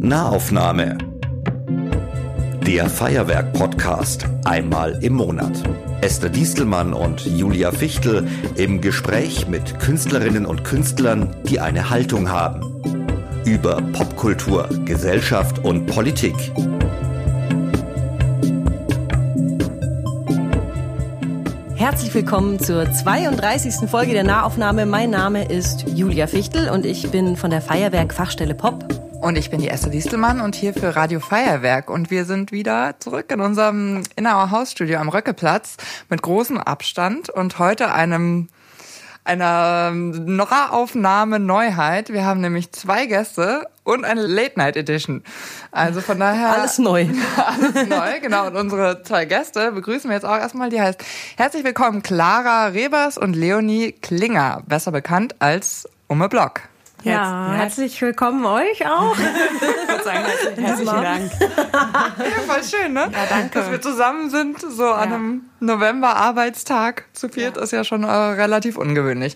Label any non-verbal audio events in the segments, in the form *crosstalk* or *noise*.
Nahaufnahme. Der Feuerwerk-Podcast einmal im Monat. Esther Diestelmann und Julia Fichtel im Gespräch mit Künstlerinnen und Künstlern, die eine Haltung haben. Über Popkultur, Gesellschaft und Politik. Herzlich willkommen zur 32. Folge der Nahaufnahme. Mein Name ist Julia Fichtel und ich bin von der Feuerwerk Fachstelle Pop. Und ich bin die Esther Diestelmann und hier für Radio Feuerwerk. Und wir sind wieder zurück in unserem Innauer Hausstudio am Röckeplatz mit großem Abstand und heute einem einer Nahaufnahme Neuheit. Wir haben nämlich zwei Gäste und eine Late Night Edition. Also von daher alles neu. *laughs* alles neu, genau. Und unsere zwei Gäste begrüßen wir jetzt auch erstmal. Die heißt herzlich willkommen Clara Rebers und Leonie Klinger, besser bekannt als Umme Block. Ja, Herz, herzlich willkommen euch auch. ich würde sagen, herzlichen, herzlichen Dank. ja, voll schön, ne? Ja, danke. Dass wir zusammen sind, so ja. an einem November-Arbeitstag zu viert, ja. ist ja schon äh, relativ ungewöhnlich.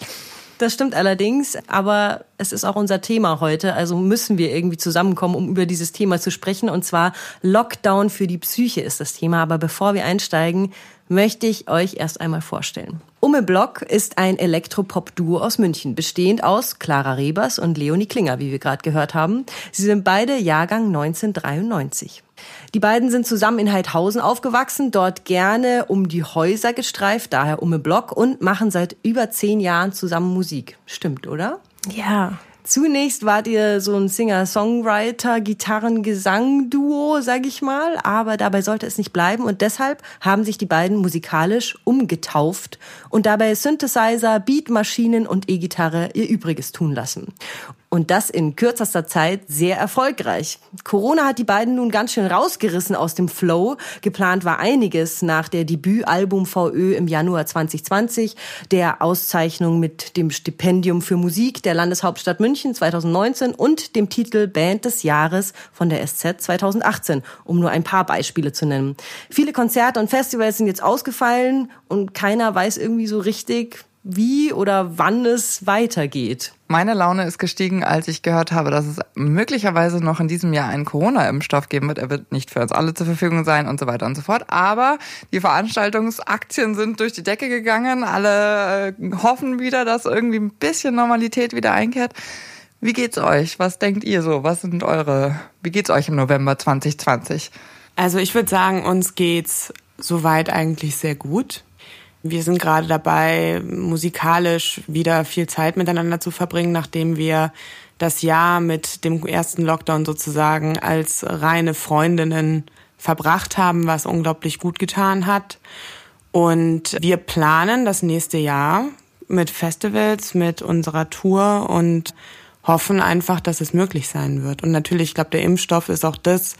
Das stimmt allerdings, aber es ist auch unser Thema heute, also müssen wir irgendwie zusammenkommen, um über dieses Thema zu sprechen. Und zwar Lockdown für die Psyche ist das Thema. Aber bevor wir einsteigen, möchte ich euch erst einmal vorstellen. Umme Block ist ein Elektropop-Duo aus München, bestehend aus Clara Rebers und Leonie Klinger, wie wir gerade gehört haben. Sie sind beide Jahrgang 1993. Die beiden sind zusammen in Heidhausen aufgewachsen, dort gerne um die Häuser gestreift, daher Umme Block, und machen seit über zehn Jahren zusammen Musik. Stimmt, oder? Ja. Zunächst wart ihr so ein Singer-Songwriter, Gitarren-Gesang-Duo, sag ich mal, aber dabei sollte es nicht bleiben und deshalb haben sich die beiden musikalisch umgetauft und dabei Synthesizer, Beatmaschinen und E-Gitarre ihr Übriges tun lassen. Und das in kürzester Zeit sehr erfolgreich. Corona hat die beiden nun ganz schön rausgerissen aus dem Flow. Geplant war einiges nach der Debütalbum VÖ im Januar 2020, der Auszeichnung mit dem Stipendium für Musik der Landeshauptstadt München 2019 und dem Titel Band des Jahres von der SZ 2018, um nur ein paar Beispiele zu nennen. Viele Konzerte und Festivals sind jetzt ausgefallen und keiner weiß irgendwie so richtig, wie oder wann es weitergeht. Meine Laune ist gestiegen, als ich gehört habe, dass es möglicherweise noch in diesem Jahr einen Corona-Impfstoff geben wird. Er wird nicht für uns alle zur Verfügung sein und so weiter und so fort. Aber die Veranstaltungsaktien sind durch die Decke gegangen. Alle äh, hoffen wieder, dass irgendwie ein bisschen Normalität wieder einkehrt. Wie geht's euch? Was denkt ihr so? Was sind eure, wie geht's euch im November 2020? Also ich würde sagen, uns geht's soweit eigentlich sehr gut. Wir sind gerade dabei, musikalisch wieder viel Zeit miteinander zu verbringen, nachdem wir das Jahr mit dem ersten Lockdown sozusagen als reine Freundinnen verbracht haben, was unglaublich gut getan hat. Und wir planen das nächste Jahr mit Festivals, mit unserer Tour und hoffen einfach, dass es möglich sein wird. Und natürlich, ich glaube, der Impfstoff ist auch das,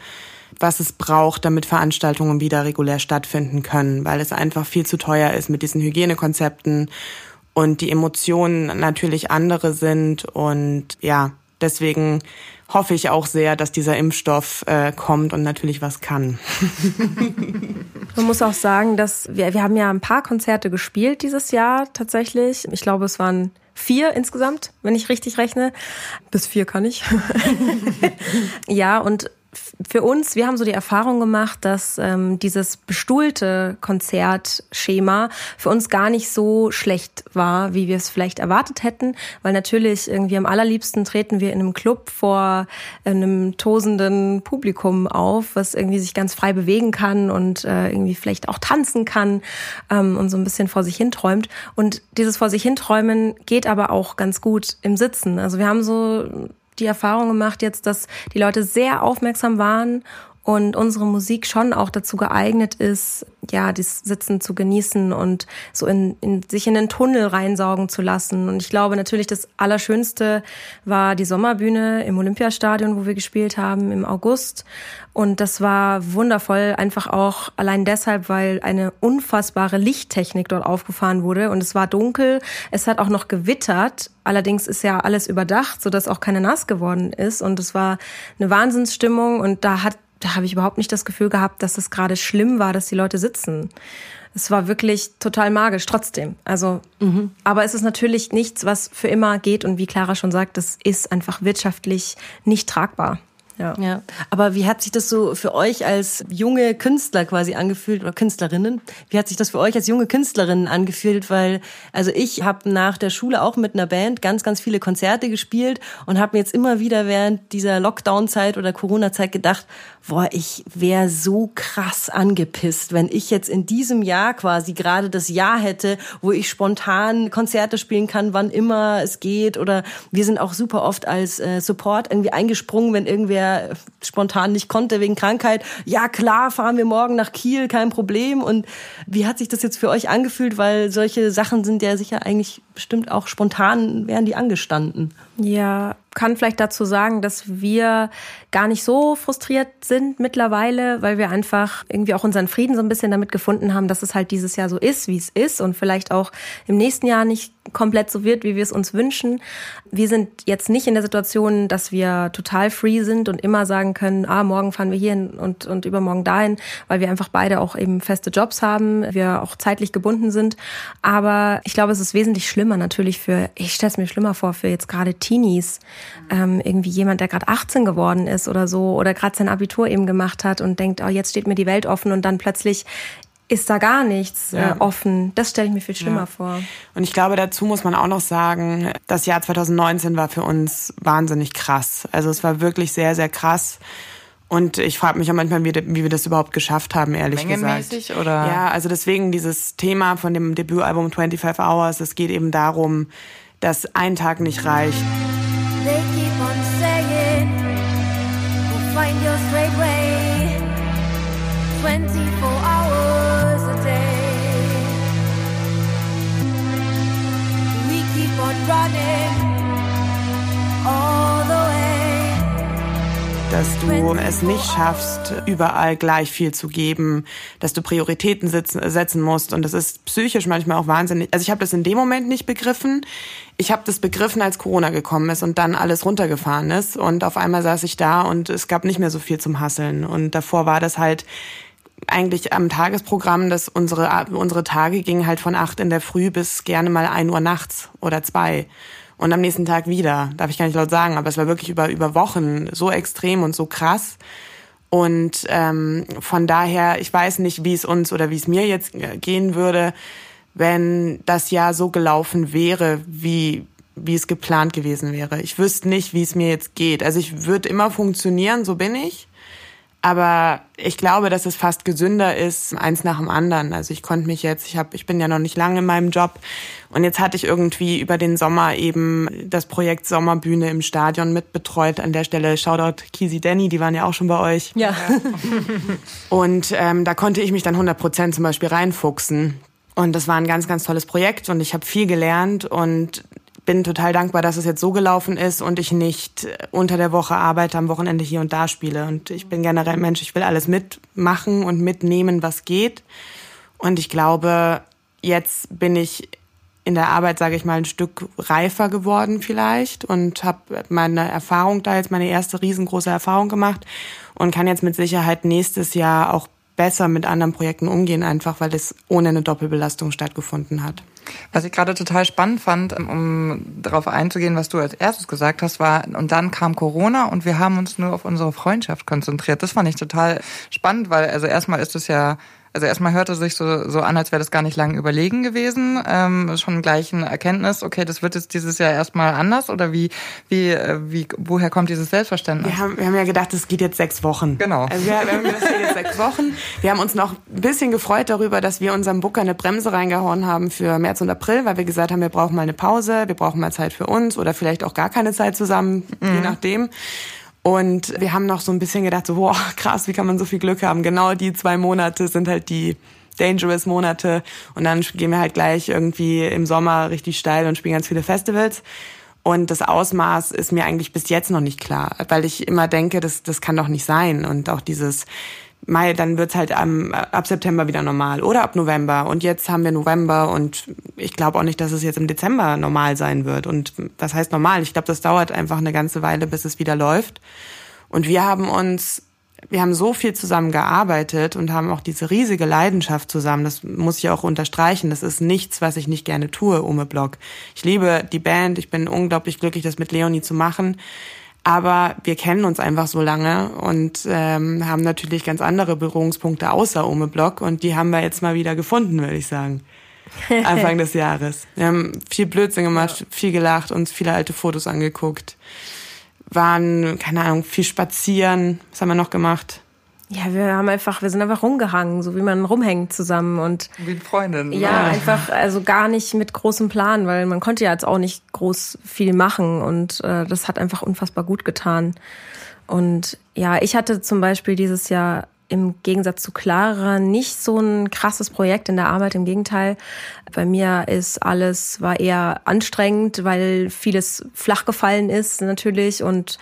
was es braucht, damit Veranstaltungen wieder regulär stattfinden können, weil es einfach viel zu teuer ist mit diesen Hygienekonzepten und die Emotionen natürlich andere sind und ja, deswegen hoffe ich auch sehr, dass dieser Impfstoff äh, kommt und natürlich was kann. *laughs* Man muss auch sagen, dass wir, wir haben ja ein paar Konzerte gespielt dieses Jahr tatsächlich. Ich glaube, es waren vier insgesamt, wenn ich richtig rechne. Bis vier kann ich. *laughs* ja, und für uns, wir haben so die Erfahrung gemacht, dass ähm, dieses bestuhlte Konzertschema für uns gar nicht so schlecht war, wie wir es vielleicht erwartet hätten, weil natürlich irgendwie am allerliebsten treten wir in einem Club vor einem tosenden Publikum auf, was irgendwie sich ganz frei bewegen kann und äh, irgendwie vielleicht auch tanzen kann ähm, und so ein bisschen vor sich hinträumt. Und dieses vor sich hinträumen geht aber auch ganz gut im Sitzen. Also wir haben so die Erfahrung gemacht jetzt, dass die Leute sehr aufmerksam waren und unsere Musik schon auch dazu geeignet ist, ja, das Sitzen zu genießen und so in, in sich in den Tunnel reinsaugen zu lassen. Und ich glaube natürlich, das Allerschönste war die Sommerbühne im Olympiastadion, wo wir gespielt haben im August. Und das war wundervoll, einfach auch allein deshalb, weil eine unfassbare Lichttechnik dort aufgefahren wurde. Und es war dunkel, es hat auch noch gewittert. Allerdings ist ja alles überdacht, sodass auch keine nass geworden ist. Und es war eine Wahnsinnsstimmung und da hat da habe ich überhaupt nicht das Gefühl gehabt, dass es gerade schlimm war, dass die Leute sitzen. es war wirklich total magisch trotzdem. Also, mhm. aber es ist natürlich nichts, was für immer geht und wie Clara schon sagt, es ist einfach wirtschaftlich nicht tragbar. Ja. ja. Aber wie hat sich das so für euch als junge Künstler quasi angefühlt oder Künstlerinnen? Wie hat sich das für euch als junge Künstlerinnen angefühlt? Weil, also ich habe nach der Schule auch mit einer Band ganz, ganz viele Konzerte gespielt und habe mir jetzt immer wieder während dieser Lockdown-Zeit oder Corona-Zeit gedacht, boah, ich wäre so krass angepisst, wenn ich jetzt in diesem Jahr quasi gerade das Jahr hätte, wo ich spontan Konzerte spielen kann, wann immer es geht. Oder wir sind auch super oft als äh, Support irgendwie eingesprungen, wenn irgendwer spontan nicht konnte wegen Krankheit. Ja, klar, fahren wir morgen nach Kiel, kein Problem. Und wie hat sich das jetzt für euch angefühlt? Weil solche Sachen sind ja sicher eigentlich bestimmt auch spontan, wären die angestanden. Ja, kann vielleicht dazu sagen, dass wir gar nicht so frustriert sind mittlerweile, weil wir einfach irgendwie auch unseren Frieden so ein bisschen damit gefunden haben, dass es halt dieses Jahr so ist, wie es ist und vielleicht auch im nächsten Jahr nicht komplett so wird, wie wir es uns wünschen. Wir sind jetzt nicht in der Situation, dass wir total free sind und immer sagen können, ah, morgen fahren wir hierhin und, und übermorgen dahin, weil wir einfach beide auch eben feste Jobs haben, wir auch zeitlich gebunden sind. Aber ich glaube, es ist wesentlich schlimmer natürlich für, ich stelle es mir schlimmer vor, für jetzt gerade Teenies, ähm, irgendwie jemand, der gerade 18 geworden ist oder so oder gerade sein Abitur eben gemacht hat und denkt, oh, jetzt steht mir die Welt offen und dann plötzlich ist da gar nichts äh, ja. äh, offen. Das stelle ich mir viel schlimmer ja. vor. Und ich glaube, dazu muss man auch noch sagen, das Jahr 2019 war für uns wahnsinnig krass. Also es war wirklich sehr, sehr krass. Und ich frage mich auch manchmal, wie, wie, wir das überhaupt geschafft haben, ehrlich Mengemäßig gesagt. oder? Ja, also deswegen dieses Thema von dem Debütalbum 25 Hours, es geht eben darum, dass ein Tag nicht reicht. They keep on saying, we'll find your straight way, 24 hours a day. We keep on running all the dass du es nicht schaffst, überall gleich viel zu geben, dass du Prioritäten setzen musst. Und das ist psychisch manchmal auch wahnsinnig. Also ich habe das in dem Moment nicht begriffen. Ich habe das begriffen, als Corona gekommen ist und dann alles runtergefahren ist. Und auf einmal saß ich da und es gab nicht mehr so viel zum Hasseln. Und davor war das halt eigentlich am Tagesprogramm, dass unsere, unsere Tage gingen halt von acht in der Früh bis gerne mal ein Uhr nachts oder zwei und am nächsten Tag wieder. Darf ich gar nicht laut sagen, aber es war wirklich über, über Wochen so extrem und so krass. Und ähm, von daher, ich weiß nicht, wie es uns oder wie es mir jetzt gehen würde, wenn das Jahr so gelaufen wäre, wie wie es geplant gewesen wäre. Ich wüsste nicht, wie es mir jetzt geht. Also ich würde immer funktionieren, so bin ich. Aber ich glaube, dass es fast gesünder ist, eins nach dem anderen. Also ich konnte mich jetzt, ich habe, ich bin ja noch nicht lange in meinem Job und jetzt hatte ich irgendwie über den Sommer eben das Projekt Sommerbühne im Stadion mitbetreut. An der Stelle Shoutout Kisi Danny, die waren ja auch schon bei euch. Ja. *laughs* und ähm, da konnte ich mich dann 100 Prozent zum Beispiel reinfuchsen. Und das war ein ganz, ganz tolles Projekt und ich habe viel gelernt und bin total dankbar, dass es jetzt so gelaufen ist und ich nicht unter der Woche arbeite, am Wochenende hier und da spiele. Und ich bin generell Mensch, ich will alles mitmachen und mitnehmen, was geht. Und ich glaube, jetzt bin ich in der Arbeit, sage ich mal, ein Stück reifer geworden vielleicht und habe meine Erfahrung da jetzt meine erste riesengroße Erfahrung gemacht und kann jetzt mit Sicherheit nächstes Jahr auch besser mit anderen Projekten umgehen, einfach weil es ohne eine Doppelbelastung stattgefunden hat. Was ich gerade total spannend fand, um darauf einzugehen, was du als erstes gesagt hast, war, und dann kam Corona und wir haben uns nur auf unsere Freundschaft konzentriert. Das fand ich total spannend, weil also erstmal ist es ja also erstmal hörte sich so, so an, als wäre das gar nicht lange überlegen gewesen. Ähm, schon gleich eine Erkenntnis, okay, das wird jetzt dieses Jahr erstmal anders oder wie, wie, äh, wie, woher kommt dieses Selbstverständnis? Wir haben, wir haben ja gedacht, es geht jetzt sechs Wochen. Genau. Also wir, wir haben gedacht, es geht jetzt sechs Wochen. Wir haben uns noch ein bisschen gefreut darüber, dass wir unserem Booker eine Bremse reingehauen haben für März und April, weil wir gesagt haben, wir brauchen mal eine Pause, wir brauchen mal Zeit für uns oder vielleicht auch gar keine Zeit zusammen, mhm. je nachdem. Und wir haben noch so ein bisschen gedacht, so, boah, krass, wie kann man so viel Glück haben? Genau die zwei Monate sind halt die dangerous Monate. Und dann gehen wir halt gleich irgendwie im Sommer richtig steil und spielen ganz viele Festivals. Und das Ausmaß ist mir eigentlich bis jetzt noch nicht klar, weil ich immer denke, das, das kann doch nicht sein. Und auch dieses, Mai, dann wird's halt am, ab September wieder normal oder ab November. Und jetzt haben wir November und ich glaube auch nicht, dass es jetzt im Dezember normal sein wird. Und was heißt normal? Ich glaube, das dauert einfach eine ganze Weile, bis es wieder läuft. Und wir haben uns wir haben so viel zusammen gearbeitet und haben auch diese riesige Leidenschaft zusammen. Das muss ich auch unterstreichen. Das ist nichts, was ich nicht gerne tue, Ume Block. Ich liebe die Band. Ich bin unglaublich glücklich, das mit Leonie zu machen. Aber wir kennen uns einfach so lange und ähm, haben natürlich ganz andere Berührungspunkte außer Ume Block und die haben wir jetzt mal wieder gefunden, würde ich sagen. *laughs* Anfang des Jahres. Wir haben viel Blödsinn gemacht, viel gelacht, uns viele alte Fotos angeguckt waren, keine Ahnung, viel spazieren. Was haben wir noch gemacht? Ja, wir haben einfach, wir sind einfach rumgehangen, so wie man rumhängt zusammen und wie Freundin. Ja, ja, einfach also gar nicht mit großem Plan, weil man konnte ja jetzt auch nicht groß viel machen und äh, das hat einfach unfassbar gut getan. Und ja, ich hatte zum Beispiel dieses Jahr im Gegensatz zu Clara nicht so ein krasses Projekt in der Arbeit. Im Gegenteil, bei mir ist alles, war eher anstrengend, weil vieles flach gefallen ist natürlich und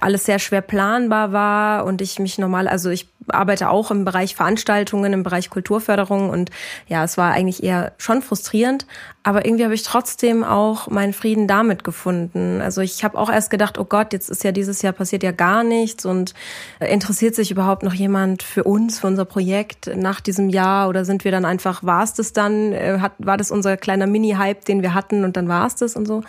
alles sehr schwer planbar war und ich mich normal, also ich arbeite auch im Bereich Veranstaltungen, im Bereich Kulturförderung und ja, es war eigentlich eher schon frustrierend, aber irgendwie habe ich trotzdem auch meinen Frieden damit gefunden. Also ich habe auch erst gedacht, oh Gott, jetzt ist ja dieses Jahr passiert ja gar nichts und interessiert sich überhaupt noch jemand für uns, für unser Projekt nach diesem Jahr oder sind wir dann einfach, war es das dann, äh, hat, war das unser kleiner Mini-Hype, den wir hatten und dann war es das und so.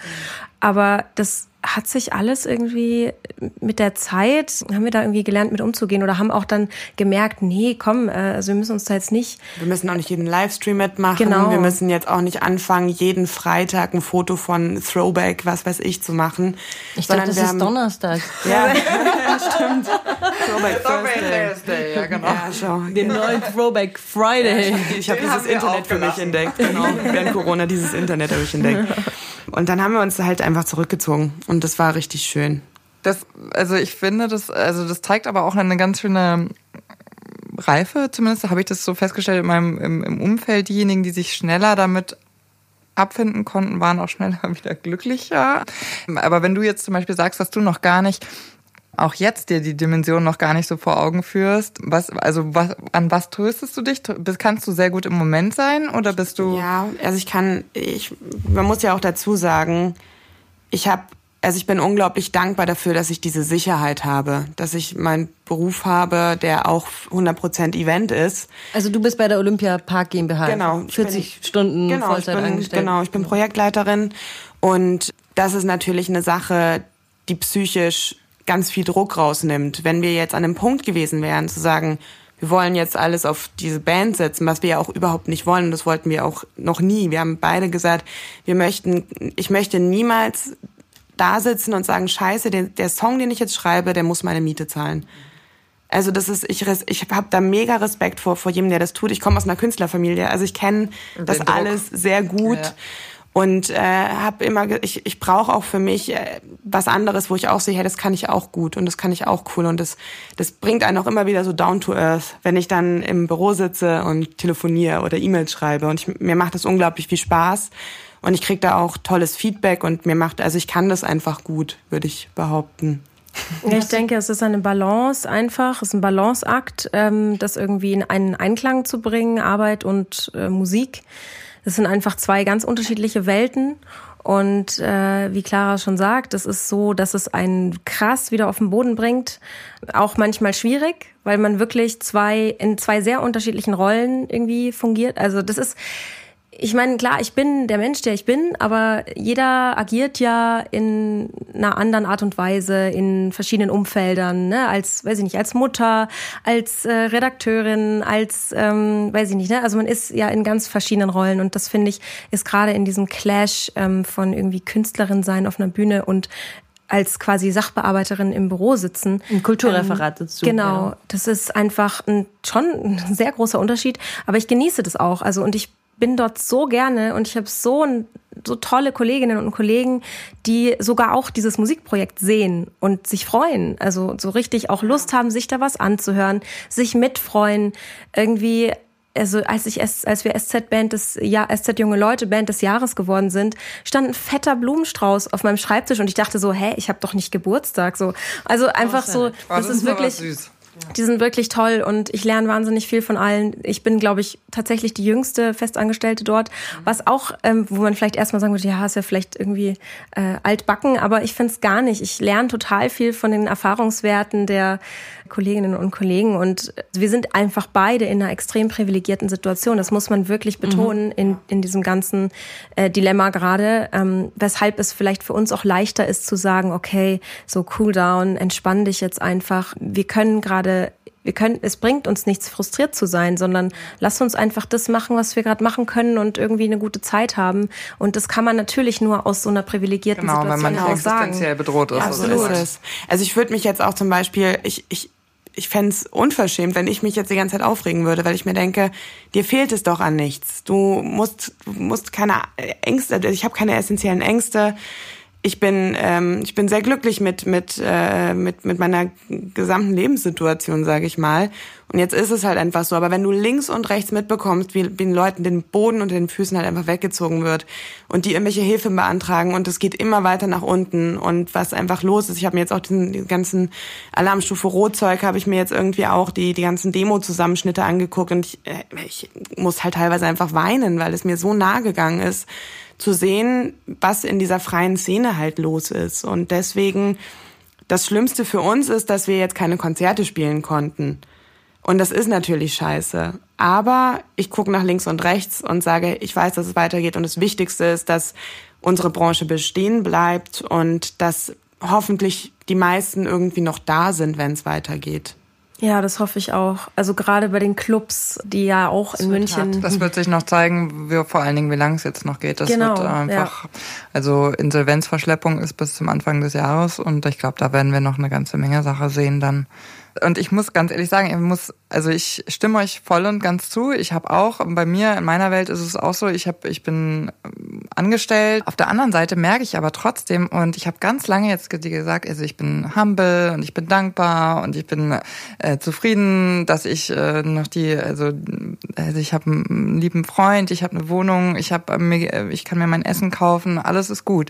Aber das hat sich alles irgendwie mit der Zeit, haben wir da irgendwie gelernt, mit umzugehen oder haben auch dann gemerkt, nee, komm, äh, also wir müssen uns da jetzt nicht. Wir müssen auch nicht jeden Livestream mitmachen. Genau. Wir müssen jetzt auch nicht anfangen, jeden Freitag ein Foto von Throwback, was weiß ich, zu machen. Ich dachte, das ist haben, Donnerstag. *laughs* Ja, *laughs* stimmt. Throwback Thursday. Thursday. Ja, genau. Ja, schau. Den neuen Throwback Friday. ich ich habe dieses Internet für mich entdeckt. Genau. *laughs* Während Corona dieses Internet habe ich entdeckt. Und dann haben wir uns halt einfach zurückgezogen und das war richtig schön. Das, also ich finde, das, also das zeigt aber auch eine ganz schöne Reife, zumindest habe ich das so festgestellt in meinem im, im Umfeld. Diejenigen, die sich schneller damit abfinden konnten, waren auch schneller *laughs* wieder glücklicher. Aber wenn du jetzt zum Beispiel sagst, dass du noch gar nicht auch jetzt dir die Dimension noch gar nicht so vor Augen führst, was, also was, an was tröstest du dich? Kannst du sehr gut im Moment sein oder bist du? Ja, also ich kann, ich, man muss ja auch dazu sagen, ich habe, also ich bin unglaublich dankbar dafür, dass ich diese Sicherheit habe, dass ich meinen Beruf habe, der auch 100% Event ist. Also du bist bei der Olympia Park GmbH. Genau. 40 bin, Stunden genau, Vollzeit ich bin, angestellt. Genau, ich bin Projektleiterin und das ist natürlich eine Sache, die psychisch ganz viel Druck rausnimmt. Wenn wir jetzt an einem Punkt gewesen wären, zu sagen, wir wollen jetzt alles auf diese Band setzen, was wir ja auch überhaupt nicht wollen, und das wollten wir auch noch nie. Wir haben beide gesagt, wir möchten, ich möchte niemals da sitzen und sagen, scheiße, der, der Song, den ich jetzt schreibe, der muss meine Miete zahlen. Also das ist, ich, ich habe da mega Respekt vor, vor jedem, der das tut. Ich komme aus einer Künstlerfamilie, also ich kenne das Druck. alles sehr gut. Ja und äh, habe immer ich ich brauche auch für mich äh, was anderes wo ich auch sehe hey, das kann ich auch gut und das kann ich auch cool. Und das das bringt einen auch immer wieder so down to earth wenn ich dann im Büro sitze und telefoniere oder E-Mails schreibe. Und ich, mir macht das unglaublich viel Spaß und ich kriege da auch tolles Feedback und mir macht also ich kann das einfach gut würde ich behaupten. Ich denke, es ist eine Balance einfach, es ist ein Balanceakt, ähm, das irgendwie in einen Einklang zu bringen, Arbeit und äh, Musik. Das sind einfach zwei ganz unterschiedliche Welten. Und äh, wie Clara schon sagt, es ist so, dass es einen krass wieder auf den Boden bringt. Auch manchmal schwierig, weil man wirklich zwei in zwei sehr unterschiedlichen Rollen irgendwie fungiert. Also das ist ich meine, klar, ich bin der Mensch, der ich bin, aber jeder agiert ja in einer anderen Art und Weise in verschiedenen Umfeldern, ne? als, weiß ich nicht, als Mutter, als äh, Redakteurin, als, ähm, weiß ich nicht, ne? also man ist ja in ganz verschiedenen Rollen und das finde ich ist gerade in diesem Clash ähm, von irgendwie Künstlerin sein auf einer Bühne und als quasi Sachbearbeiterin im Büro sitzen. Ein Kulturreferat ähm, dazu. Genau, ja. das ist einfach ein, schon ein sehr großer Unterschied, aber ich genieße das auch. Also und ich bin dort so gerne und ich habe so so tolle Kolleginnen und Kollegen, die sogar auch dieses Musikprojekt sehen und sich freuen. Also so richtig auch Lust haben, sich da was anzuhören, sich mitfreuen, irgendwie also als ich als wir SZ Band des ja SZ junge Leute Band des Jahres geworden sind, stand ein fetter Blumenstrauß auf meinem Schreibtisch und ich dachte so, hä, ich habe doch nicht Geburtstag so. Also einfach so, das, das ist wirklich Die sind wirklich toll und ich lerne wahnsinnig viel von allen. Ich bin, glaube ich, tatsächlich die jüngste Festangestellte dort, was auch, ähm, wo man vielleicht erstmal sagen würde, ja, ist ja vielleicht irgendwie äh, altbacken, aber ich finde es gar nicht. Ich lerne total viel von den Erfahrungswerten der Kolleginnen und Kollegen und wir sind einfach beide in einer extrem privilegierten Situation. Das muss man wirklich mhm. betonen mhm. in, in diesem ganzen äh, Dilemma gerade, ähm, weshalb es vielleicht für uns auch leichter ist zu sagen, okay, so cool down, entspann dich jetzt einfach. Wir können gerade wir können, es bringt uns nichts, frustriert zu sein, sondern lass uns einfach das machen, was wir gerade machen können und irgendwie eine gute Zeit haben. Und das kann man natürlich nur aus so einer privilegierten genau, Situation weil man auch existenziell bedroht ist. Ja, absolut. Also ich würde mich jetzt auch zum Beispiel, ich, ich ich fände unverschämt, wenn ich mich jetzt die ganze Zeit aufregen würde, weil ich mir denke, dir fehlt es doch an nichts. Du musst, du musst keine Ängste, ich habe keine essentiellen Ängste ich bin ähm, ich bin sehr glücklich mit mit äh, mit mit meiner gesamten Lebenssituation, sage ich mal. Und jetzt ist es halt einfach so. Aber wenn du links und rechts mitbekommst, wie, wie den Leuten den Boden unter den Füßen halt einfach weggezogen wird und die irgendwelche Hilfe beantragen und es geht immer weiter nach unten und was einfach los ist. Ich habe mir jetzt auch diesen, diesen ganzen Alarmstufe Rotzeug habe ich mir jetzt irgendwie auch die die ganzen Demo-Zusammenschnitte angeguckt und ich, äh, ich muss halt teilweise einfach weinen, weil es mir so nah gegangen ist zu sehen, was in dieser freien Szene halt los ist. Und deswegen, das Schlimmste für uns ist, dass wir jetzt keine Konzerte spielen konnten. Und das ist natürlich scheiße. Aber ich gucke nach links und rechts und sage, ich weiß, dass es weitergeht. Und das Wichtigste ist, dass unsere Branche bestehen bleibt und dass hoffentlich die meisten irgendwie noch da sind, wenn es weitergeht. Ja, das hoffe ich auch. Also gerade bei den Clubs, die ja auch das in München. Hart. Das wird sich noch zeigen, wie, vor allen Dingen, wie lang es jetzt noch geht. Das genau, wird einfach, ja. also Insolvenzverschleppung ist bis zum Anfang des Jahres und ich glaube, da werden wir noch eine ganze Menge Sache sehen dann. Und ich muss ganz ehrlich sagen, ich muss, also ich stimme euch voll und ganz zu. Ich habe auch, bei mir, in meiner Welt ist es auch so, ich habe, ich bin ähm, angestellt. Auf der anderen Seite merke ich aber trotzdem, und ich habe ganz lange jetzt gesagt, also ich bin humble und ich bin dankbar und ich bin äh, zufrieden, dass ich äh, noch die, also, also ich habe einen lieben Freund, ich habe eine Wohnung, ich habe, äh, ich kann mir mein Essen kaufen, alles ist gut.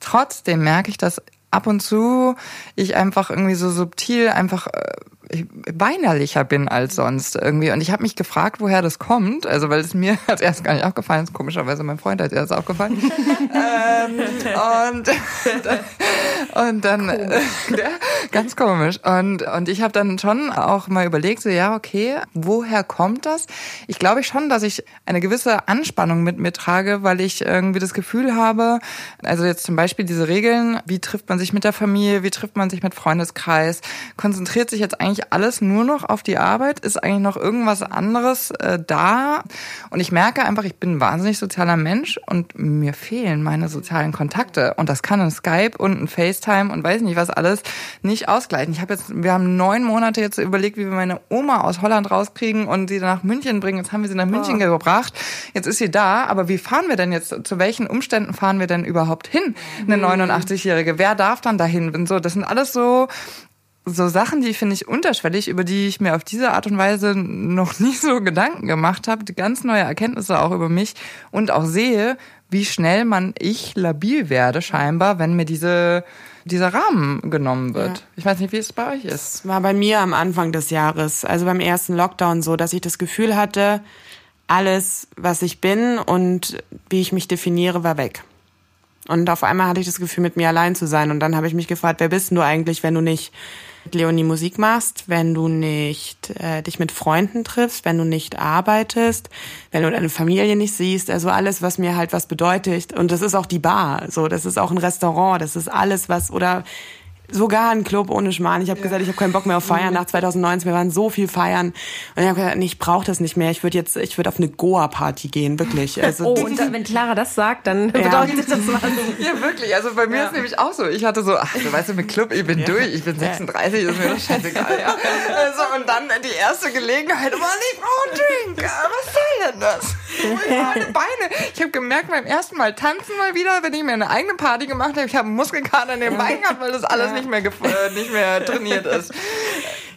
Trotzdem merke ich, dass ab und zu ich einfach irgendwie so subtil einfach äh, weinerlicher bin als sonst irgendwie. Und ich habe mich gefragt, woher das kommt. Also weil es mir *laughs* als erst gar nicht aufgefallen ist. Komischerweise mein Freund hat erst aufgefallen. *laughs* ähm, und, und dann äh, *laughs* ja, ganz komisch. Und, und ich habe dann schon auch mal überlegt, so ja, okay, woher kommt das? Ich glaube schon, dass ich eine gewisse Anspannung mit mir trage, weil ich irgendwie das Gefühl habe, also jetzt zum Beispiel diese Regeln, wie trifft man man sich mit der Familie, wie trifft man sich mit Freundeskreis, konzentriert sich jetzt eigentlich alles nur noch auf die Arbeit, ist eigentlich noch irgendwas anderes äh, da und ich merke einfach, ich bin ein wahnsinnig sozialer Mensch und mir fehlen meine sozialen Kontakte und das kann ein Skype und ein FaceTime und weiß nicht was alles nicht ausgleichen. Ich habe jetzt, wir haben neun Monate jetzt überlegt, wie wir meine Oma aus Holland rauskriegen und sie nach München bringen. Jetzt haben wir sie nach München oh. gebracht. Jetzt ist sie da, aber wie fahren wir denn jetzt? Zu welchen Umständen fahren wir denn überhaupt hin? Eine 89-Jährige. Wer darf darf dann dahin. Und so, das sind alles so so Sachen, die finde ich unterschwellig, über die ich mir auf diese Art und Weise noch *laughs* nie so Gedanken gemacht habe, ganz neue Erkenntnisse auch über mich und auch sehe, wie schnell man ich labil werde scheinbar, wenn mir diese dieser Rahmen genommen wird. Ja. Ich weiß nicht, wie es bei euch ist. Es war bei mir am Anfang des Jahres, also beim ersten Lockdown so, dass ich das Gefühl hatte, alles, was ich bin und wie ich mich definiere, war weg. Und auf einmal hatte ich das Gefühl, mit mir allein zu sein. Und dann habe ich mich gefragt, wer bist du eigentlich, wenn du nicht Leonie Musik machst, wenn du nicht äh, dich mit Freunden triffst, wenn du nicht arbeitest, wenn du deine Familie nicht siehst, also alles, was mir halt was bedeutet. Und das ist auch die Bar, so, das ist auch ein Restaurant, das ist alles, was, oder sogar ein Club ohne Schmarrn. Ich habe ja. gesagt, ich habe keinen Bock mehr auf Feiern nach 2019. Wir waren so viel feiern und ich habe gesagt, nee, ich brauche das nicht mehr. Ich würde jetzt, ich würde auf eine Goa-Party gehen, wirklich. Also, oh, und wenn Clara das sagt, dann ja. bedeutet das was. *laughs* Ja, wirklich. Also bei mir ja. ist nämlich auch so. Ich hatte so, ach, du weißt du, mit Club, ich bin ja. durch. Ich bin 36, ist mir doch scheißegal. Ja. Also, und dann die erste Gelegenheit, oh, ich brauche einen Drink. Was soll denn das? *laughs* Meine Beine. Ich habe gemerkt beim ersten Mal tanzen mal wieder, wenn ich mir eine eigene Party gemacht habe, ich habe einen Muskelkater in den Beinen gehabt, weil das alles nicht mehr, äh, nicht mehr *laughs* trainiert ist.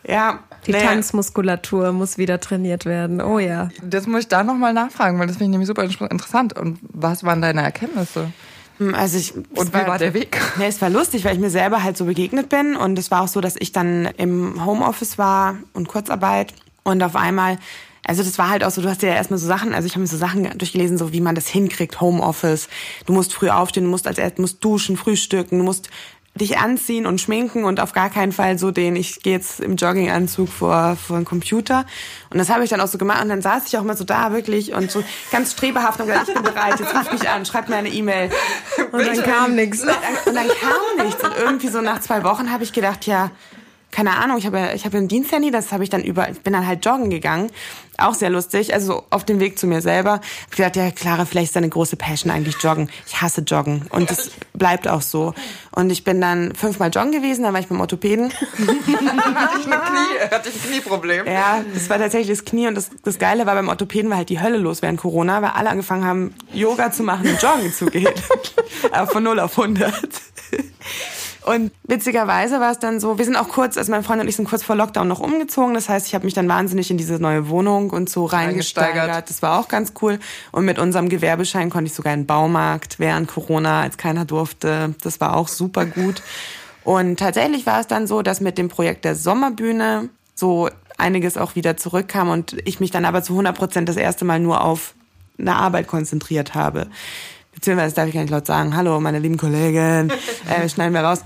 Ja, die naja. Tanzmuskulatur muss wieder trainiert werden. Oh ja. Das muss ich da nochmal nachfragen, weil das finde ich nämlich super interessant. Und was waren deine Erkenntnisse? Hm, also ich, und wie war der Weg? *laughs* Nee, es war lustig, weil ich mir selber halt so begegnet bin und es war auch so, dass ich dann im Homeoffice war und Kurzarbeit und auf einmal also das war halt auch so, du hast ja erstmal so Sachen, also ich habe mir so Sachen durchgelesen, so wie man das hinkriegt, Homeoffice. Du musst früh aufstehen, du musst als erstes musst duschen, frühstücken, du musst dich anziehen und schminken und auf gar keinen Fall so den, ich gehe jetzt im Jogginganzug vor, vor den Computer. Und das habe ich dann auch so gemacht. Und dann saß ich auch mal so da wirklich und so ganz strebehaft und gesagt, ich bin bereit, jetzt ruf mich an, schreib mir eine E-Mail. Und dann kam nichts. Und dann kam nichts. Und irgendwie so nach zwei Wochen habe ich gedacht, ja, keine Ahnung, ich habe ich habe ein Diensthandy, das habe ich dann über ich bin dann halt joggen gegangen, auch sehr lustig, also auf dem Weg zu mir selber. Ich gedacht, ja, Clara, vielleicht ist deine große Passion eigentlich joggen. Ich hasse joggen und das bleibt auch so. Und ich bin dann fünfmal joggen gewesen, dann war ich beim Orthopäden. hatte ich ein Knie, hatte ich ein Knieproblem. Ja, das war tatsächlich das Knie und das, das Geile war beim Orthopäden war halt die Hölle los während Corona, weil alle angefangen haben Yoga zu machen und joggen zu gehen. *laughs* Aber von 0 auf 100. Und witzigerweise war es dann so, wir sind auch kurz, also mein Freund und ich sind kurz vor Lockdown noch umgezogen. Das heißt, ich habe mich dann wahnsinnig in diese neue Wohnung und so reingesteigert. Das war auch ganz cool. Und mit unserem Gewerbeschein konnte ich sogar in den Baumarkt während Corona, als keiner durfte. Das war auch super gut. Und tatsächlich war es dann so, dass mit dem Projekt der Sommerbühne so einiges auch wieder zurückkam und ich mich dann aber zu 100 Prozent das erste Mal nur auf eine Arbeit konzentriert habe beziehungsweise darf ich gar nicht laut sagen, hallo, meine lieben Kollegen, *laughs* äh, schneiden wir raus.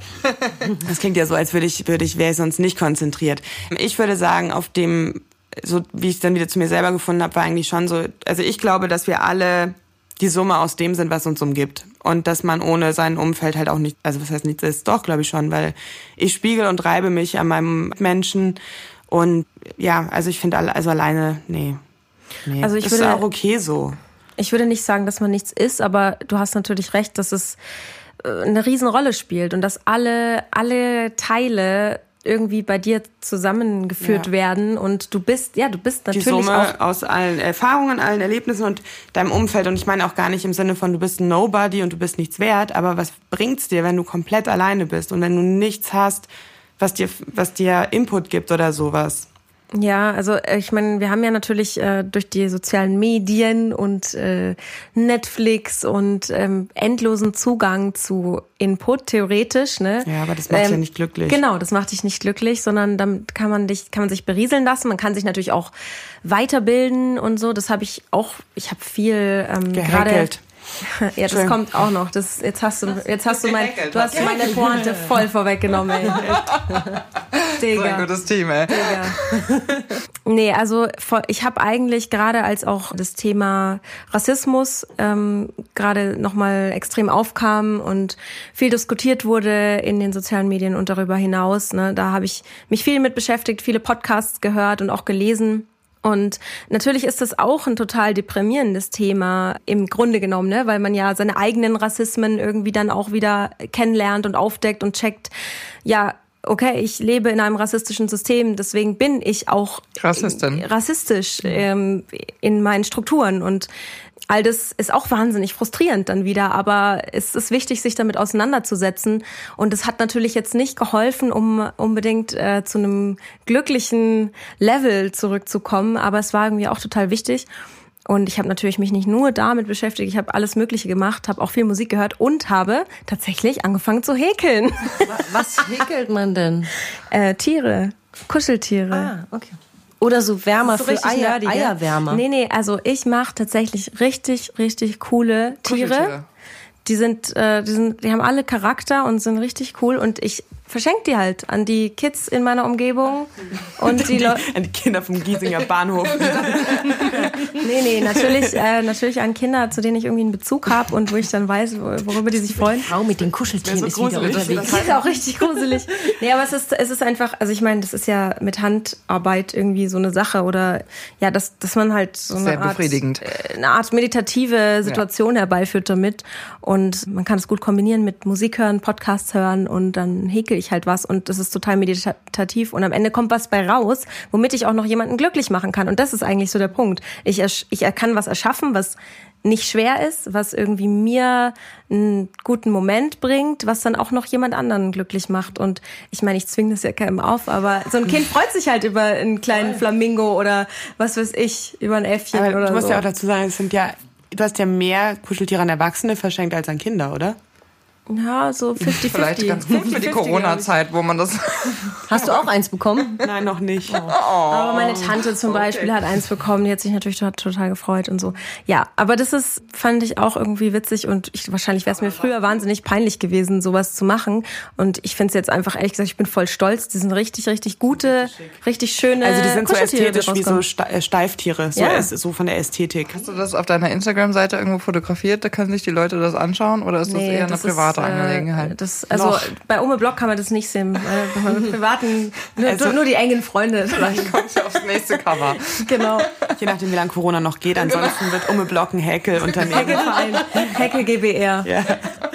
Das klingt ja so, als würde ich, würde ich, wäre ich sonst nicht konzentriert. Ich würde sagen, auf dem, so wie ich dann wieder zu mir selber gefunden habe, war eigentlich schon so, also ich glaube, dass wir alle die Summe aus dem sind, was uns umgibt. Und dass man ohne sein Umfeld halt auch nicht, also was heißt nichts ist, doch, glaube ich schon, weil ich spiegel und reibe mich an meinem Menschen. Und ja, also ich finde, also alleine, nee. Nee, also ich das würde, ist auch okay so. Ich würde nicht sagen, dass man nichts ist, aber du hast natürlich recht, dass es äh, eine Riesenrolle spielt und dass alle, alle Teile irgendwie bei dir zusammengeführt ja. werden und du bist, ja, du bist natürlich Die Summe auch aus allen Erfahrungen, allen Erlebnissen und deinem Umfeld und ich meine auch gar nicht im Sinne von du bist ein Nobody und du bist nichts wert, aber was bringt's dir, wenn du komplett alleine bist und wenn du nichts hast, was dir, was dir Input gibt oder sowas? Ja, also äh, ich meine, wir haben ja natürlich äh, durch die sozialen Medien und äh, Netflix und ähm, endlosen Zugang zu Input theoretisch, ne? Ja, aber das macht ähm, ja nicht glücklich. Genau, das macht dich nicht glücklich, sondern damit kann man dich, kann man sich berieseln lassen. Man kann sich natürlich auch weiterbilden und so. Das habe ich auch. Ich habe viel ähm, gerade ja, das kommt auch noch. Das, jetzt hast du, jetzt hast du mein, du hast meine Pointe *laughs* voll vorweggenommen, ey. Digga. So ein gutes Team, ey. Digga. *laughs* nee, also ich habe eigentlich gerade als auch das Thema Rassismus ähm, gerade nochmal extrem aufkam und viel diskutiert wurde in den sozialen Medien und darüber hinaus. Ne, da habe ich mich viel mit beschäftigt, viele Podcasts gehört und auch gelesen. Und natürlich ist das auch ein total deprimierendes Thema im Grunde genommen, ne? weil man ja seine eigenen Rassismen irgendwie dann auch wieder kennenlernt und aufdeckt und checkt, ja, okay, ich lebe in einem rassistischen System, deswegen bin ich auch Rassistin. rassistisch ähm, in meinen Strukturen und all das ist auch wahnsinnig frustrierend dann wieder, aber es ist wichtig, sich damit auseinanderzusetzen. Und es hat natürlich jetzt nicht geholfen, um unbedingt äh, zu einem glücklichen Level zurückzukommen, aber es war irgendwie auch total wichtig. Und ich habe natürlich mich nicht nur damit beschäftigt, ich habe alles Mögliche gemacht, habe auch viel Musik gehört und habe tatsächlich angefangen zu häkeln. Was häkelt man denn? äh, Tiere, Kuscheltiere. Ah, okay. Oder so Wärmer so für Eier, nerdy, Eierwärmer. Nee, nee, also ich mache tatsächlich richtig, richtig coole Tiere. Die sind, äh, die sind, die haben alle Charakter und sind richtig cool und ich verschenke die halt an die Kids in meiner Umgebung und die, *laughs* die an die Kinder vom Giesinger Bahnhof. *laughs* nee, nee, natürlich, äh, natürlich an Kinder, zu denen ich irgendwie einen Bezug habe und wo ich dann weiß, worüber die sich freuen. Frau mit den Kuscheltieren so ist wieder unterwegs. Das ist auch richtig gruselig. Nee, aber es ist, es ist einfach, also ich meine, das ist ja mit Handarbeit irgendwie so eine Sache oder ja, dass, dass man halt so eine Art, äh, eine Art meditative Situation ja. herbeiführt damit und man kann es gut kombinieren mit Musik hören, Podcasts hören und dann häkel ich halt was und das ist total meditativ und am Ende kommt was bei raus, womit ich auch noch jemanden glücklich machen kann und das ist eigentlich so der Punkt. Ich, ich kann was erschaffen, was nicht schwer ist, was irgendwie mir einen guten Moment bringt, was dann auch noch jemand anderen glücklich macht. Und ich meine, ich zwinge das ja keinem auf, aber so ein Kind freut sich halt über einen kleinen Flamingo oder was weiß ich, über ein Äffchen aber oder Du musst so. ja auch dazu sagen, es sind ja du hast ja mehr Kuscheltiere an Erwachsene verschenkt als an Kinder, oder? Ja, so 50-50. Vielleicht ganz gut für die 50-50, Corona-Zeit, wo man das. Hast du auch eins bekommen? Nein, noch nicht. *laughs* Aber meine Tante zum Beispiel hat eins bekommen, die hat sich natürlich total, gefreut und so. Ja, aber das ist, fand ich auch irgendwie witzig und ich, wahrscheinlich wäre es mir früher wahnsinnig peinlich gewesen, sowas zu machen. Und ich finde es jetzt einfach, ehrlich gesagt, ich bin voll stolz. Die sind richtig, richtig gute, richtig schöne Also die sind so ästhetisch wie so äh, Steiftiere, so, Ja. es- so von der Ästhetik. Hast du das auf deiner Instagram-Seite irgendwo fotografiert? Da können sich die Leute das anschauen oder ist das Nee, eher eine das private ist, äh, Angelegenheit? Das, also Noch. bei Ome Blog kann man das nicht sehen. Äh, privaten, nur, Also- nur die engen Freunde. *laughs* Vielleicht *laughs* kommt sie aufs nächste Cover. genau. Je nachdem, wie lange Corona noch geht. Ansonsten wird Umme Blocken Häkel Unternehmen. Heckelverein, Heckel GBR. *laughs* Ja.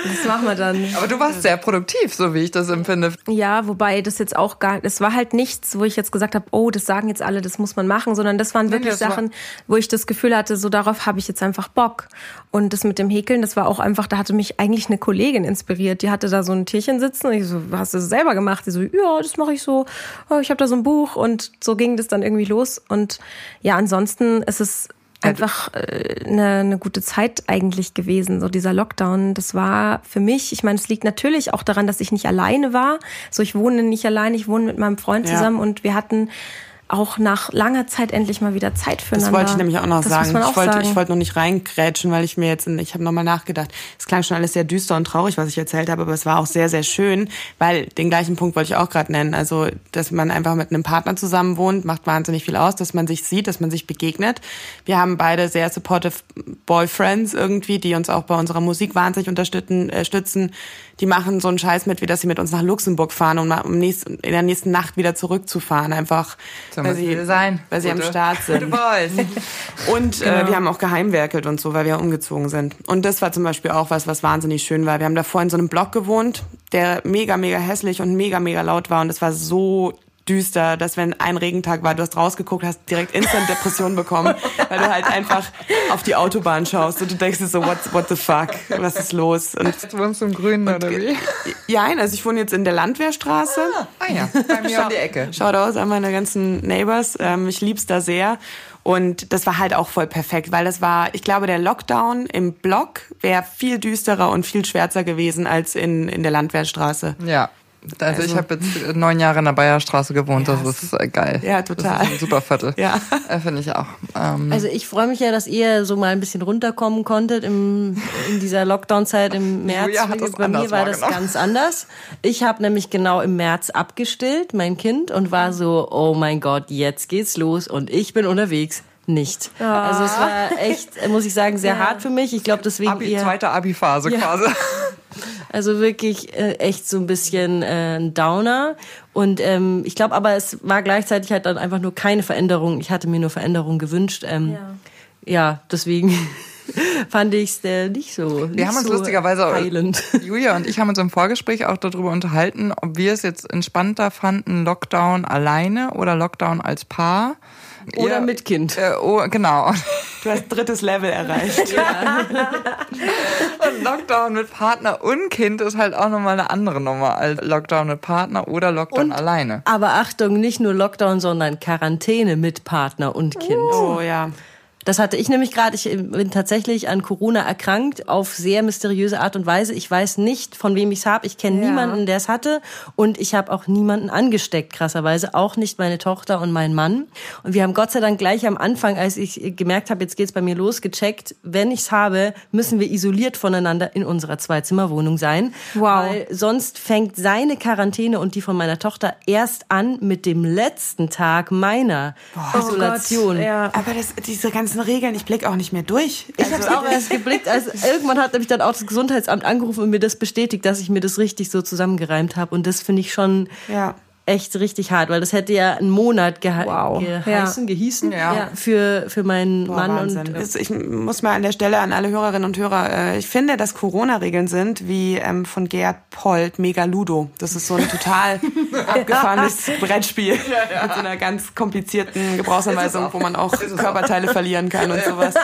Das machen wir dann. Aber du warst sehr produktiv, so wie ich das empfinde. Ja, wobei das jetzt auch gar, es war halt nichts, wo ich jetzt gesagt habe, oh, das sagen jetzt alle, das muss man machen, sondern das waren wirklich das war- Sachen, wo ich das Gefühl hatte, so darauf habe ich jetzt einfach Bock. Und das mit dem Häkeln, das war auch einfach, da hatte mich eigentlich eine Kollegin inspiriert, die hatte da so ein Tierchen sitzen und ich so, hast du das selber gemacht? Die so, ja, das mache ich so. Oh, ich habe da so ein Buch und so ging das dann irgendwie los. Und ja, ansonsten ist es einfach äh, eine, eine gute Zeit eigentlich gewesen, so dieser Lockdown. Das war für mich, ich meine, es liegt natürlich auch daran, dass ich nicht alleine war. So, ich wohne nicht alleine, ich wohne mit meinem Freund Ja. zusammen und wir hatten auch nach langer Zeit endlich mal wieder Zeit füreinander. Das wollte ich nämlich auch noch das sagen. Auch ich wollte, sagen. ich wollte noch nicht reingrätschen, weil ich mir jetzt, ich habe nochmal nachgedacht. Es klang schon alles sehr düster und traurig, was ich erzählt habe, aber es war auch sehr, sehr schön, weil den gleichen Punkt wollte ich auch gerade nennen. Also, dass man einfach mit einem Partner zusammen wohnt, macht wahnsinnig viel aus, dass man sich sieht, dass man sich begegnet. Wir haben beide sehr supportive Boyfriends irgendwie, die uns auch bei unserer Musik wahnsinnig unterstützen. Äh, stützen. Die machen so einen Scheiß mit, wie dass sie mit uns nach Luxemburg fahren, um in der nächsten Nacht wieder zurückzufahren. Einfach, So weil muss sie, sein. weil sie am Gute- Start *laughs* sind. Gute Boys. Und äh, wir haben auch geheimwerkelt und so, weil wir umgezogen sind. Und das war zum Beispiel auch was, was wahnsinnig schön war. Wir haben davor in so einem Block gewohnt, der mega, mega hässlich und mega, mega laut war. Und es war so düster, dass wenn ein Regentag war, du hast rausgeguckt, hast direkt instant Depression bekommen, weil du halt einfach auf die Autobahn schaust und du denkst dir so, what, what the fuck, was ist los? Und Jetzt wohnst du im Grünen oder wie? ja, also ich wohne jetzt in der Landwehrstraße. Ah ja, bei mir um die Ecke. Schaut aus an meine ganzen Neighbors. Ähm, ich lieb's da sehr. Und das war halt auch voll perfekt, weil das war, ich glaube, der Lockdown im Block wäre viel düsterer und viel schwärzer gewesen als in, in der Landwehrstraße. Ja. Also, ich habe jetzt neun Jahre in der Bayerstraße gewohnt, Ja, das ist äh, geil. Ja, total. Das ist ein super Viertel. *laughs* Ja. Äh, Finde ich auch. Ähm, Also ich freue mich ja, dass ihr so mal ein bisschen runterkommen konntet im, in dieser Lockdown-Zeit im *laughs* März. Julia hat das Bei mir war das ganz anders. Ich habe nämlich genau im März abgestillt, mein Kind, und war so, oh mein Gott, jetzt geht's los und ich bin unterwegs. Nicht. Also es war echt, muss ich sagen, sehr *laughs* hart für mich. Ich glaube deswegen Abi, zweite Abi-Phase Ja. quasi. Also wirklich äh, echt so ein bisschen äh, ein Downer. Und ähm, ich glaube aber, es war gleichzeitig halt dann einfach nur keine Veränderung. Ich hatte mir nur Veränderung gewünscht. Ähm, ja. deswegen *laughs* fand ich es äh, nicht so. Wir haben uns lustigerweise, heilend. *laughs* Julia und ich haben uns im Vorgespräch auch darüber unterhalten, ob wir es jetzt entspannter fanden, Lockdown alleine oder Lockdown als Paar. Oder Ihr- mit Kind. Äh, oh, genau. Du hast drittes Level erreicht. Und Lockdown mit Partner und Kind ist halt auch nochmal eine andere Nummer als Lockdown mit Partner oder Lockdown Und- alleine. Aber Achtung, nicht nur Lockdown, sondern Quarantäne mit Partner und Kind. Oh ja. Das hatte ich nämlich gerade. Ich bin tatsächlich an Corona erkrankt auf sehr mysteriöse Art und Weise. Ich weiß nicht, von wem ich es habe. Ich kenne Ja. niemanden, der es hatte. Und ich habe auch niemanden angesteckt, krasserweise. Auch nicht meine Tochter und mein Mann. Und wir haben Gott sei Dank gleich am Anfang, als ich gemerkt habe, jetzt geht's bei mir los, gecheckt, wenn ich's habe, müssen wir isoliert voneinander in unserer Zweizimmerwohnung sein. Wow. Weil sonst fängt seine Quarantäne und die von meiner Tochter erst an mit dem letzten Tag meiner Isolation. Oh Gott, ja. Aber das, diese ganzen Regeln, ich blick auch nicht mehr durch. Ich habe es auch erst geblickt, als *laughs* irgendwann hat nämlich dann auch das Gesundheitsamt angerufen und mir das bestätigt, dass ich mir das richtig so zusammengereimt habe. Und das finde ich schon Ja. Echt richtig hart, weil das hätte ja einen Monat gehe Wow. geheißen, gehießen Ja. für, für meinen Boah, Mann. Wahnsinn. Und, Das- ich muss mal an der Stelle an alle Hörerinnen und Hörer, äh, ich finde, dass Corona-Regeln sind wie ähm, von Gerd Polt Mega Ludo. Das ist so ein total *laughs* abgefahrenes Brettspiel mit so einer ganz komplizierten Gebrauchsanweisung, wo man auch Körperteile verlieren kann und sowas.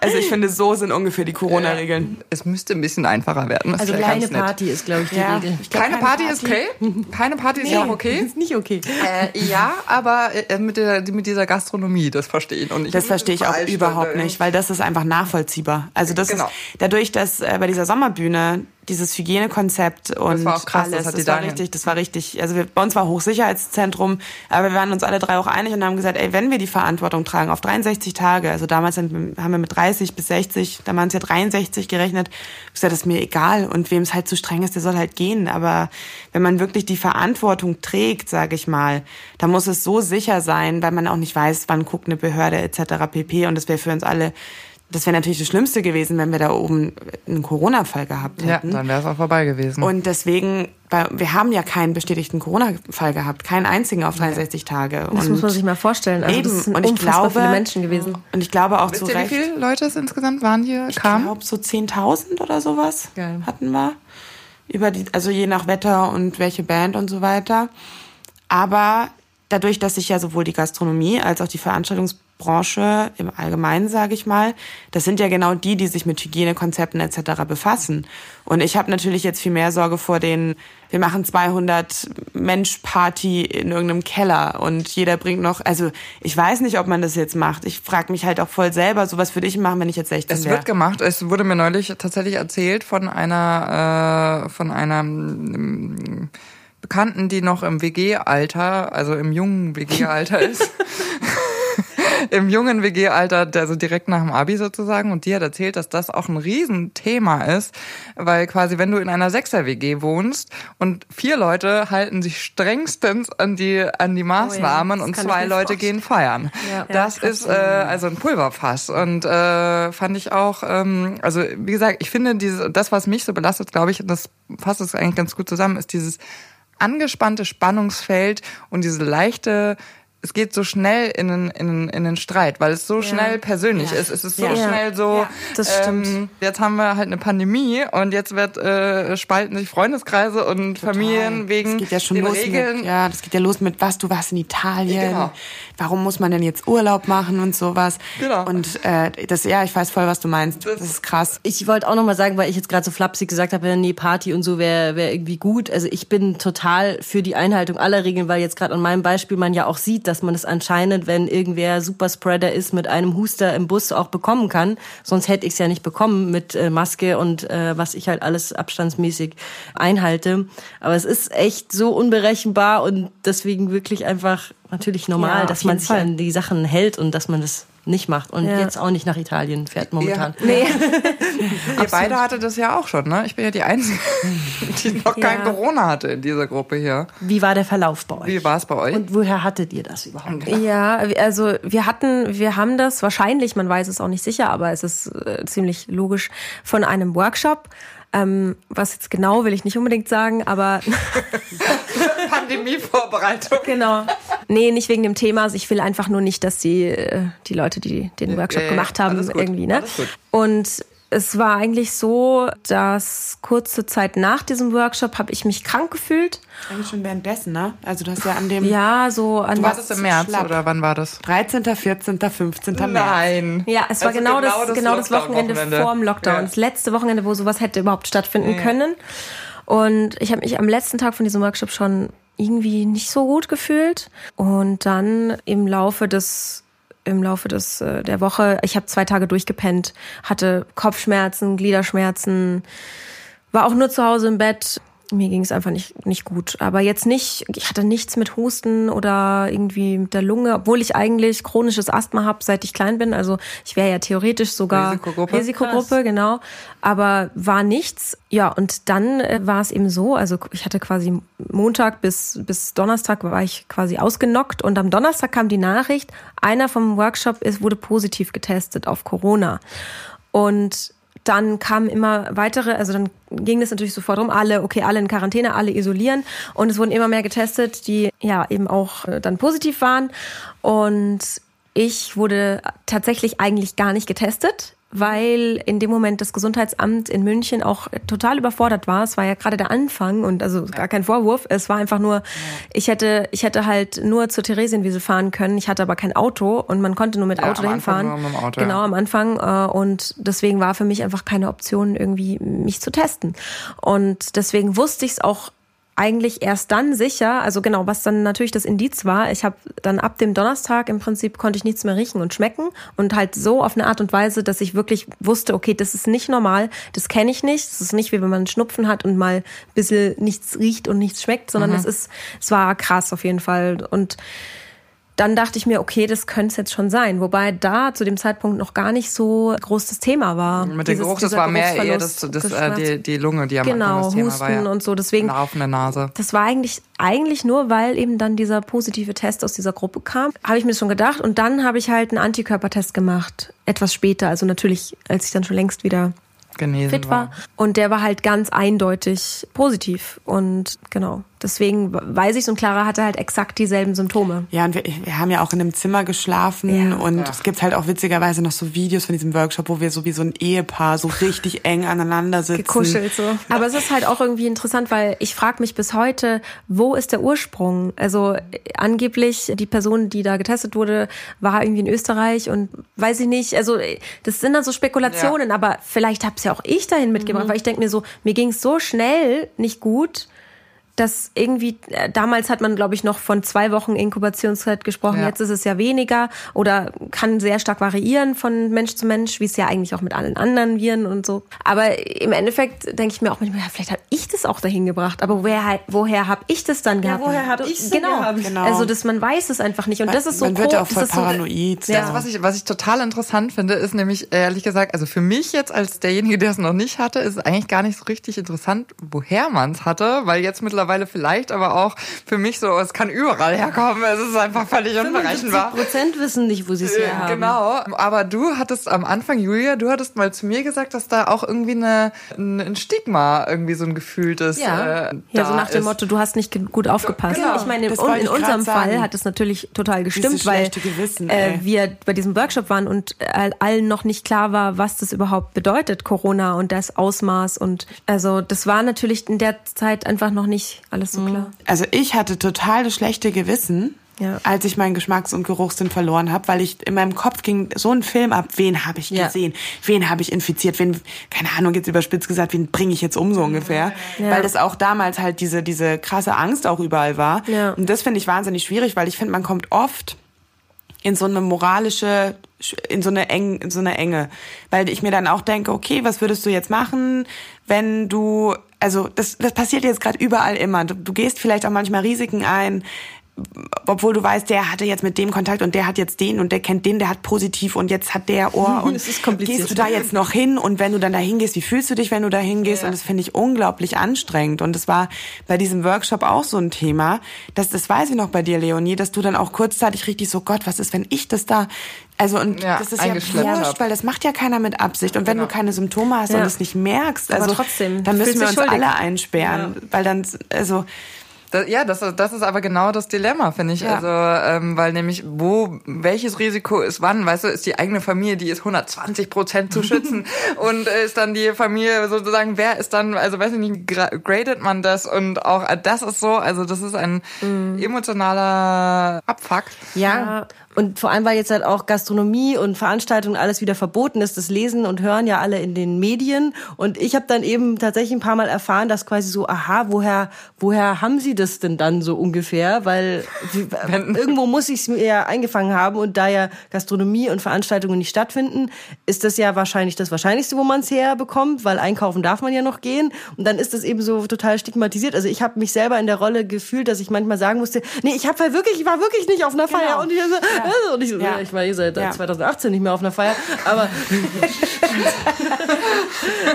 Also ich finde, so sind ungefähr die Corona-Regeln. Es müsste ein bisschen einfacher werden. Das also kleine. Party ist, glaube ich, die Ja. Regel. Ich glaub, Keine Party ist okay? Keine Party ist ja auch okay? Ist nicht okay. Äh, ja, aber äh, mit, der, mit dieser Gastronomie, das verstehe ich. Und ich das verstehe ich auch überhaupt nicht, weil das ist einfach nachvollziehbar. Also das genau. ist dadurch, dass äh, bei dieser Sommerbühne dieses Hygienekonzept und das war auch krass, alles. Das, das war richtig, das war richtig. Also wir, bei uns war Hochsicherheitszentrum, aber wir waren uns alle drei auch einig und haben gesagt, ey, wenn wir die Verantwortung tragen auf 63 Tage, also damals haben wir mit 30 bis 60, da waren es ja 63 gerechnet, gesagt, das ist mir egal und wem es halt zu streng ist, der soll halt gehen. Aber wenn man wirklich die Verantwortung trägt, sage ich mal, da muss es so sicher sein, weil man auch nicht weiß, wann guckt eine Behörde etc. pp. Und das wäre für uns alle das wäre natürlich das Schlimmste gewesen, wenn wir da oben einen Corona-Fall gehabt hätten. Ja, dann wäre es auch vorbei gewesen. Und deswegen, wir haben ja keinen bestätigten Corona-Fall gehabt, keinen einzigen auf 63 Tage. Das und muss man sich mal vorstellen. Also eben. Das sind und ich glaube, viele Menschen gewesen. Und ich glaube auch Wisst zu ihr, Recht. Wie viele Leute es insgesamt waren hier? Ich glaube so 10.000 oder sowas Geil. hatten wir. Über die, also je nach Wetter und welche Band und so weiter. Aber dadurch, dass sich ja sowohl die Gastronomie als auch die Veranstaltungsbranche im Allgemeinen, sage ich mal, das sind ja genau die, die sich mit Hygienekonzepten etc. befassen. Und ich habe natürlich jetzt viel mehr Sorge vor den, wir machen 200 Mensch Party in irgendeinem Keller und jeder bringt noch, also ich weiß nicht, ob man das jetzt macht. Ich frage mich halt auch voll selber, sowas würde ich machen, wenn ich jetzt 16 Es wäre. wird gemacht. Es wurde mir neulich tatsächlich erzählt von einer, äh, von einer ähm, Bekannten, die noch im WG-Alter, also im jungen WG-Alter ist. *laughs* *laughs* Im jungen WG-Alter, also direkt nach dem Abi sozusagen. Und die hat erzählt, dass das auch ein Riesenthema ist, weil quasi, wenn du in einer Sechser-WG wohnst und vier Leute halten sich strengstens an die, an die Maßnahmen Oh ja, und zwei Leute vorstellen. gehen feiern. Ja. Das Ja, ist äh, also ein Pulverfass. Und äh, fand ich auch, ähm, also wie gesagt, ich finde dieses, das, was mich so belastet, glaube ich, und das fasst es eigentlich ganz gut zusammen, ist dieses angespannte Spannungsfeld und diese leichte es geht so schnell in den, in den, in den Streit, weil es so schnell persönlich Ja. ist. Es ist so Ja. schnell so, Ja, das stimmt. ähm, jetzt haben wir halt eine Pandemie und jetzt wird äh, spalten sich Freundeskreise und Familien wegen das geht ja schon den los Regeln. Mit, ja, das geht ja los mit, was, du warst in Italien. Genau. Warum muss man denn jetzt Urlaub machen und sowas? Genau. Und äh, das, ja, ich weiß voll, was du meinst. Das, ist krass. Ich wollte auch noch mal sagen, weil ich jetzt gerade so flapsig gesagt habe, nee, Party und so wäre wär irgendwie gut. Also ich bin total für die Einhaltung aller Regeln, weil jetzt gerade an meinem Beispiel man ja auch sieht, dass man es anscheinend, wenn irgendwer Superspreader ist, mit einem Huster im Bus auch bekommen kann. Sonst hätte ich es ja nicht bekommen mit äh, Maske und äh, was ich halt alles abstandsmäßig einhalte. Aber es ist echt so unberechenbar und deswegen wirklich einfach natürlich normal, Ja, dass man sich Fall. an die Sachen hält und dass man das nicht macht und Ja. jetzt auch nicht nach Italien fährt momentan. Nee. *laughs* Ihr beide hatte das ja auch schon, ne? Ich bin ja die Einzige, *laughs* die noch kein Ja. Corona hatte in dieser Gruppe hier. Wie war der Verlauf bei euch? Wie war es bei euch? Und woher hattet ihr das überhaupt? Ja, also wir hatten, wir haben das wahrscheinlich, man weiß es auch nicht sicher, aber es ist äh, ziemlich logisch von einem Workshop. Ähm, was jetzt genau will ich nicht unbedingt sagen, aber *laughs* Pandemievorbereitung. genau. Nee, nicht wegen dem Thema. Ich will einfach nur nicht, dass die, äh, die Leute, die den Workshop ja, ja, gemacht haben, alles gut, irgendwie, ne? alles gut. Und es war eigentlich so, dass kurze Zeit nach diesem Workshop habe ich mich krank gefühlt. Eigentlich schon währenddessen, ne? Also du hast ja an dem Ja, so an Du warst es im März schlapp. oder wann war das? 13., 14., 15. März. Nein. Ja, es war Also genau, genau das, das genau das Wochenende Lockdown-Wochenende. vor dem Lockdown. Ja. Das letzte Wochenende, wo sowas hätte überhaupt stattfinden können. Und ich habe mich am letzten Tag von diesem Workshop schon irgendwie nicht so gut gefühlt. Und dann im Laufe des im Laufe des äh, der Woche, ich habe zwei Tage durchgepennt, hatte Kopfschmerzen, Gliederschmerzen, war auch nur zu Hause im Bett. Mir ging es einfach nicht, nicht gut. Aber jetzt nicht, ich hatte nichts mit Husten oder irgendwie mit der Lunge, obwohl ich eigentlich chronisches Asthma habe, seit ich klein bin. Also ich wäre ja theoretisch sogar Risikogruppe. Risikogruppe, genau. Aber war nichts. Ja, und dann äh, war es eben so, also ich hatte quasi Montag bis, bis Donnerstag war ich quasi ausgenockt und am Donnerstag kam die Nachricht, einer vom Workshop ist, wurde positiv getestet auf Corona. Und dann kamen immer weitere, also dann ging es natürlich sofort um alle, okay, alle in Quarantäne, alle isolieren. Und es wurden immer mehr getestet, die ja eben auch äh, dann positiv waren. Und ich wurde tatsächlich eigentlich gar nicht getestet, weil in dem Moment das Gesundheitsamt in München auch total überfordert war. Es war ja gerade der Anfang und also gar kein Vorwurf. Es war einfach nur, ich hätte, ich hätte halt nur zur Theresienwiese fahren können. Ich hatte aber kein Auto und man konnte nur mit Ja, Auto am dahin fahren. Auto, genau, ja. am Anfang. äh, Und deswegen war für mich einfach keine Option, irgendwie mich zu testen. Und deswegen wusste ich es auch eigentlich erst dann sicher, also genau, was dann natürlich das Indiz war, ich habe dann ab dem Donnerstag im Prinzip konnte ich nichts mehr riechen und schmecken und halt so auf eine Art und Weise, dass ich wirklich wusste, okay, das ist nicht normal, das kenne ich nicht, das ist nicht wie wenn man Schnupfen hat und mal ein bisschen nichts riecht und nichts schmeckt, sondern es ist, es war krass auf jeden Fall und dann dachte ich mir, okay, das könnte es jetzt schon sein. Wobei da zu dem Zeitpunkt noch gar nicht so groß das Thema war. Mit dem Geruch, das war mehr eher das, das, äh, die, die Lunge, die am genau, Anfang das Thema Husten war. Ja. und so. Deswegen, Laufende Nase. das war eigentlich, eigentlich nur, weil eben dann dieser positive Test aus dieser Gruppe kam. Habe ich mir das schon gedacht. Und dann habe ich halt einen Antikörpertest gemacht. Etwas später. Also natürlich, als ich dann schon längst wieder Genesen fit war. Und der war halt ganz eindeutig positiv. Und genau, deswegen weiß ich, so ein Clara hatte halt exakt dieselben Symptome. Ja, und wir, wir haben ja auch in einem Zimmer geschlafen Ja. und Ja. es gibt halt auch witzigerweise noch so Videos von diesem Workshop, wo wir so wie so ein Ehepaar so richtig *laughs* eng aneinander sitzen. gekuschelt so. Aber es ist halt auch irgendwie interessant, weil ich frage mich bis heute, wo ist der Ursprung? Also äh, angeblich die Person, die da getestet wurde, war irgendwie in Österreich und weiß ich nicht. Also äh, das sind dann so Spekulationen, aber vielleicht hab's ja auch ich dahin mitgebracht, weil ich denke mir so, mir ging's so schnell nicht gut. Dass irgendwie, äh, damals hat man, glaube ich, noch von zwei Wochen Inkubationszeit gesprochen, Ja. jetzt ist es ja weniger oder kann sehr stark variieren von Mensch zu Mensch, wie es ja eigentlich auch mit allen anderen Viren und so. Aber im Endeffekt denke ich mir auch manchmal, ja, vielleicht habe ich das auch dahin gebracht, aber woher, woher habe ich das dann gehabt? woher hab ich's denn genau. gehabt? Genau. Also, dass man weiß es einfach nicht und das ist so Man wird ja auch voll das ist so- paranoid. Ja. Also was ich, was ich total interessant finde, ist nämlich ehrlich gesagt, also für mich jetzt als derjenige, der es noch nicht hatte, ist es eigentlich gar nicht so richtig interessant, woher man es hatte, weil jetzt mittlerweile vielleicht aber auch für mich so, es kann überall herkommen, es ist einfach völlig 75 unberechenbar. Prozent wissen nicht, wo sie es her haben. Genau, aber du hattest am Anfang, Julia, du hattest mal zu mir gesagt, dass da auch irgendwie eine, ein Stigma, irgendwie so ein gefühltes. Ja. äh, Ja, so nach dem ist. Motto, du hast nicht gut aufgepasst. Genau, ich meine, das in, unserem sagen. Fall hat es natürlich total gestimmt, weil Gewissen, äh, wir bei diesem Workshop waren und all- allen noch nicht klar war, was das überhaupt bedeutet, Corona und das Ausmaß. Und also das war natürlich in der Zeit einfach noch nicht alles so klar. Also ich hatte total das schlechte Gewissen, Ja. als ich meinen Geschmacks- und Geruchssinn verloren habe, weil ich in meinem Kopf ging so ein Film ab, wen habe ich Ja. gesehen, wen habe ich infiziert, wen, keine Ahnung, jetzt überspitzt gesagt, wen bringe ich jetzt um so ungefähr. Ja. Weil das auch damals halt diese, diese krasse Angst auch überall war. Ja. Und das finde ich wahnsinnig schwierig, weil ich finde, man kommt oft in so eine moralische, in so eine, eng, in so eine Enge. Weil ich mir dann auch denke, okay, was würdest du jetzt machen, wenn du, also das, das passiert jetzt gerade überall immer. Du, du gehst vielleicht auch manchmal Risiken ein, obwohl du weißt, der hatte jetzt mit dem Kontakt und der hat jetzt den und der kennt den, der hat positiv und jetzt hat der Ohr *laughs* und Es ist kompliziert. gehst du da jetzt noch hin und wenn du dann da hingehst, wie fühlst du dich, wenn du da hingehst? Und das finde ich unglaublich anstrengend und das war bei diesem Workshop auch so ein Thema, dass das weiß ich noch bei dir, Leonie, dass du dann auch kurzzeitig richtig so, Gott, was ist, wenn ich das da, also und Ja, das ist ja wurscht, weil das macht ja keiner mit Absicht und wenn du keine Symptome hast Ja. und es nicht merkst, also trotzdem, dann müssen wir uns schuldig. alle einsperren, weil dann, also Das, ja, das, das ist aber genau das Dilemma, finde ich. Ja. Also, ähm, weil nämlich, wo, welches Risiko ist wann, weißt du, ist die eigene Familie, die ist 120 Prozent zu schützen *laughs* und äh, ist dann die Familie sozusagen, wer ist dann, also weiß ich nicht, gra- gradet man das und auch das ist so, also das ist ein emotionaler Abfuck. Ja. Und vor allem, weil jetzt halt auch Gastronomie und Veranstaltungen alles wieder verboten ist, das lesen und hören ja alle in den Medien. Und ich habe dann eben tatsächlich ein paar Mal erfahren, dass quasi so, aha, woher, woher haben sie das denn dann so ungefähr? Weil *laughs* irgendwo muss ich es mir ja eingefangen haben und da ja Gastronomie und Veranstaltungen nicht stattfinden, ist das ja wahrscheinlich das Wahrscheinlichste, wo man es herbekommt, weil einkaufen darf man ja noch gehen. Und dann ist das eben so total stigmatisiert. Also ich habe mich selber in der Rolle gefühlt, dass ich manchmal sagen musste, nee, ich habe wirklich, ich war wirklich nicht auf einer Feier. Und ich, so, und ich, so, Ja. ich war hier seit Ja. 2018 nicht mehr auf einer Feier. Aber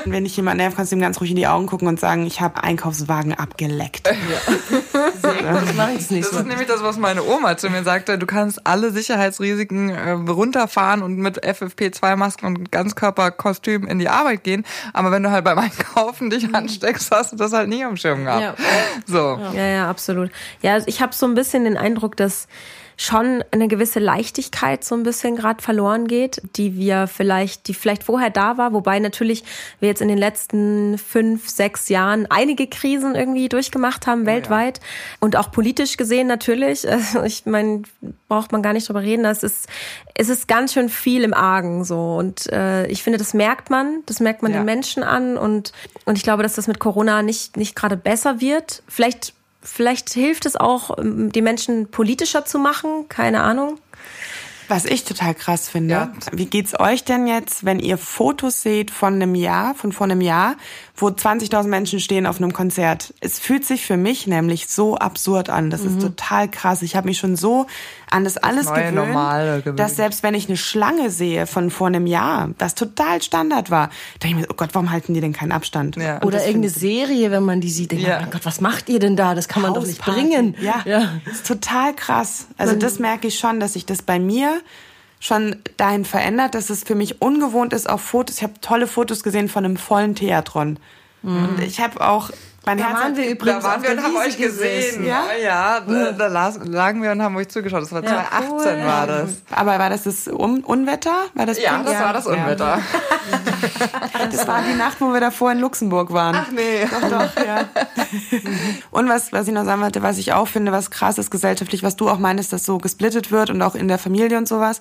wenn ich jemanden nerv, kannst du ihm ganz ruhig in die Augen gucken und sagen, ich habe Einkaufswagen abgeleckt. das mache ich nicht Das so. ist nämlich das, was meine Oma zu mir sagte. Du kannst alle Sicherheitsrisiken äh, runterfahren und mit FFP2-Masken und Ganzkörperkostüm in die Arbeit gehen. Aber wenn du halt beim Einkaufen dich ansteckst, hast du das halt nie am Schirm gehabt. Ja. So. Ja, ja, absolut. Ja, also ich habe so ein bisschen den Eindruck, dass schon eine gewisse Leichtigkeit so ein bisschen gerade verloren geht, die wir vielleicht, die vielleicht vorher da war, wobei natürlich wir jetzt in den letzten fünf, sechs Jahren einige Krisen irgendwie durchgemacht haben weltweit ja. und auch politisch gesehen natürlich. *laughs* Also ich meine, braucht man gar nicht drüber reden. Das ist, es ist ganz schön viel im Argen so und äh, ich finde, das merkt man, das merkt man ja. den Menschen an und und ich glaube, dass das mit Corona nicht nicht gerade besser wird. Vielleicht Vielleicht hilft es auch, ähm, die Menschen politischer zu machen, keine Ahnung. Was ich total krass finde, ja. wie geht's euch denn jetzt, wenn ihr Fotos seht von einem Jahr, von vor einem Jahr, wo 20.000 Menschen stehen auf einem Konzert? Es fühlt sich für mich nämlich so absurd an. Das mhm. ist total krass. Ich habe mich schon so an das, das alles gewöhnt, gewöhnt, dass selbst wenn ich eine Schlange sehe von vor einem Jahr, das total Standard war, denke ich mir, oh Gott, warum halten die denn keinen Abstand? Ja. Oder irgendeine Serie, wenn man die sieht, denkt ja. man, oh Gott, was macht ihr denn da? Das kann man doch nicht bringen. Ja, ja. Das ist total krass. Also das merke ich schon, dass ich das bei mir schon dahin verändert, dass es für mich ungewohnt ist auf Fotos. Ich habe tolle Fotos gesehen von einem vollen Theatron. Mhm. Und ich habe auch mein da Herz waren wir übrigens da waren wir und haben euch gesehen. Ja, ja da, da, lagen wir und haben euch zugeschaut. Das war ja, 2018 cool. war das. Aber war das das Un Unwetter? War das ja, das war das Unwetter. *laughs* das war die Nacht, wo wir davor in Luxemburg waren. Ach nee. Doch, doch, ja. *laughs* und was, was ich noch sagen wollte, was ich auch finde, was krass ist gesellschaftlich, was du auch meinst, dass so gesplittet wird und auch in der Familie und sowas.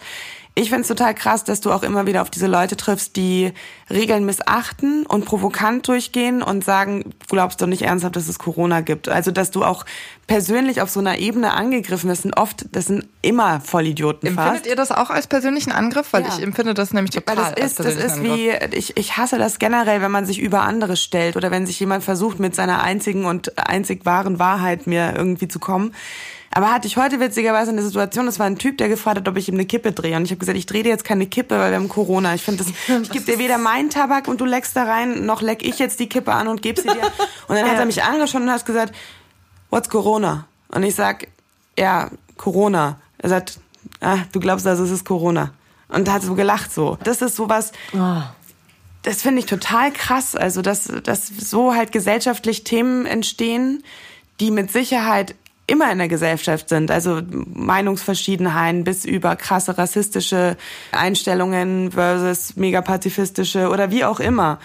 Ich finde es total krass, dass du auch immer wieder auf diese Leute triffst, die Regeln missachten und provokant durchgehen und sagen, du glaubst doch nicht ernsthaft, dass es Corona gibt. Also, dass du auch persönlich auf so einer Ebene angegriffen wirst. Und oft, das sind immer Vollidioten Empfindet fast. ihr das auch als persönlichen Angriff? Weil ja. ich empfinde das nämlich total Weil das ist, das ist wie, ich, ich hasse das generell, wenn man sich über andere stellt oder wenn sich jemand versucht, mit seiner einzigen und einzig wahren Wahrheit mir irgendwie zu kommen aber hatte ich heute witzigerweise eine Situation, das war ein Typ, der gefragt hat, ob ich ihm eine Kippe drehe. Und ich habe gesagt, ich drehe dir jetzt keine Kippe, weil wir haben Corona. Ich finde, *laughs* ich gebe dir weder meinen Tabak und du leckst da rein, noch leck ich jetzt die Kippe an und gebe sie dir. *laughs* Und dann hat er mich angeschaut und hat gesagt, what's Corona? Und ich sag, ja, Corona. Er sagt, ah, du glaubst also, es ist Corona. Und hat so gelacht so. Das ist sowas, oh. das finde ich total krass. Also, dass, dass so halt gesellschaftlich Themen entstehen, die mit Sicherheit immer in der Gesellschaft sind. Also Meinungsverschiedenheiten bis über krasse rassistische Einstellungen versus mega pazifistische oder wie auch immer.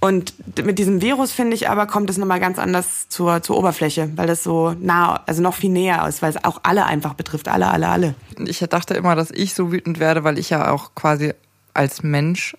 Und mit diesem Virus, finde ich aber, kommt es nochmal ganz anders zur, zur Oberfläche, weil das so nah, also noch viel näher ist, weil es auch alle einfach betrifft. Alle, alle, alle. Ich dachte immer, dass ich so wütend werde, weil ich ja auch quasi als Mensch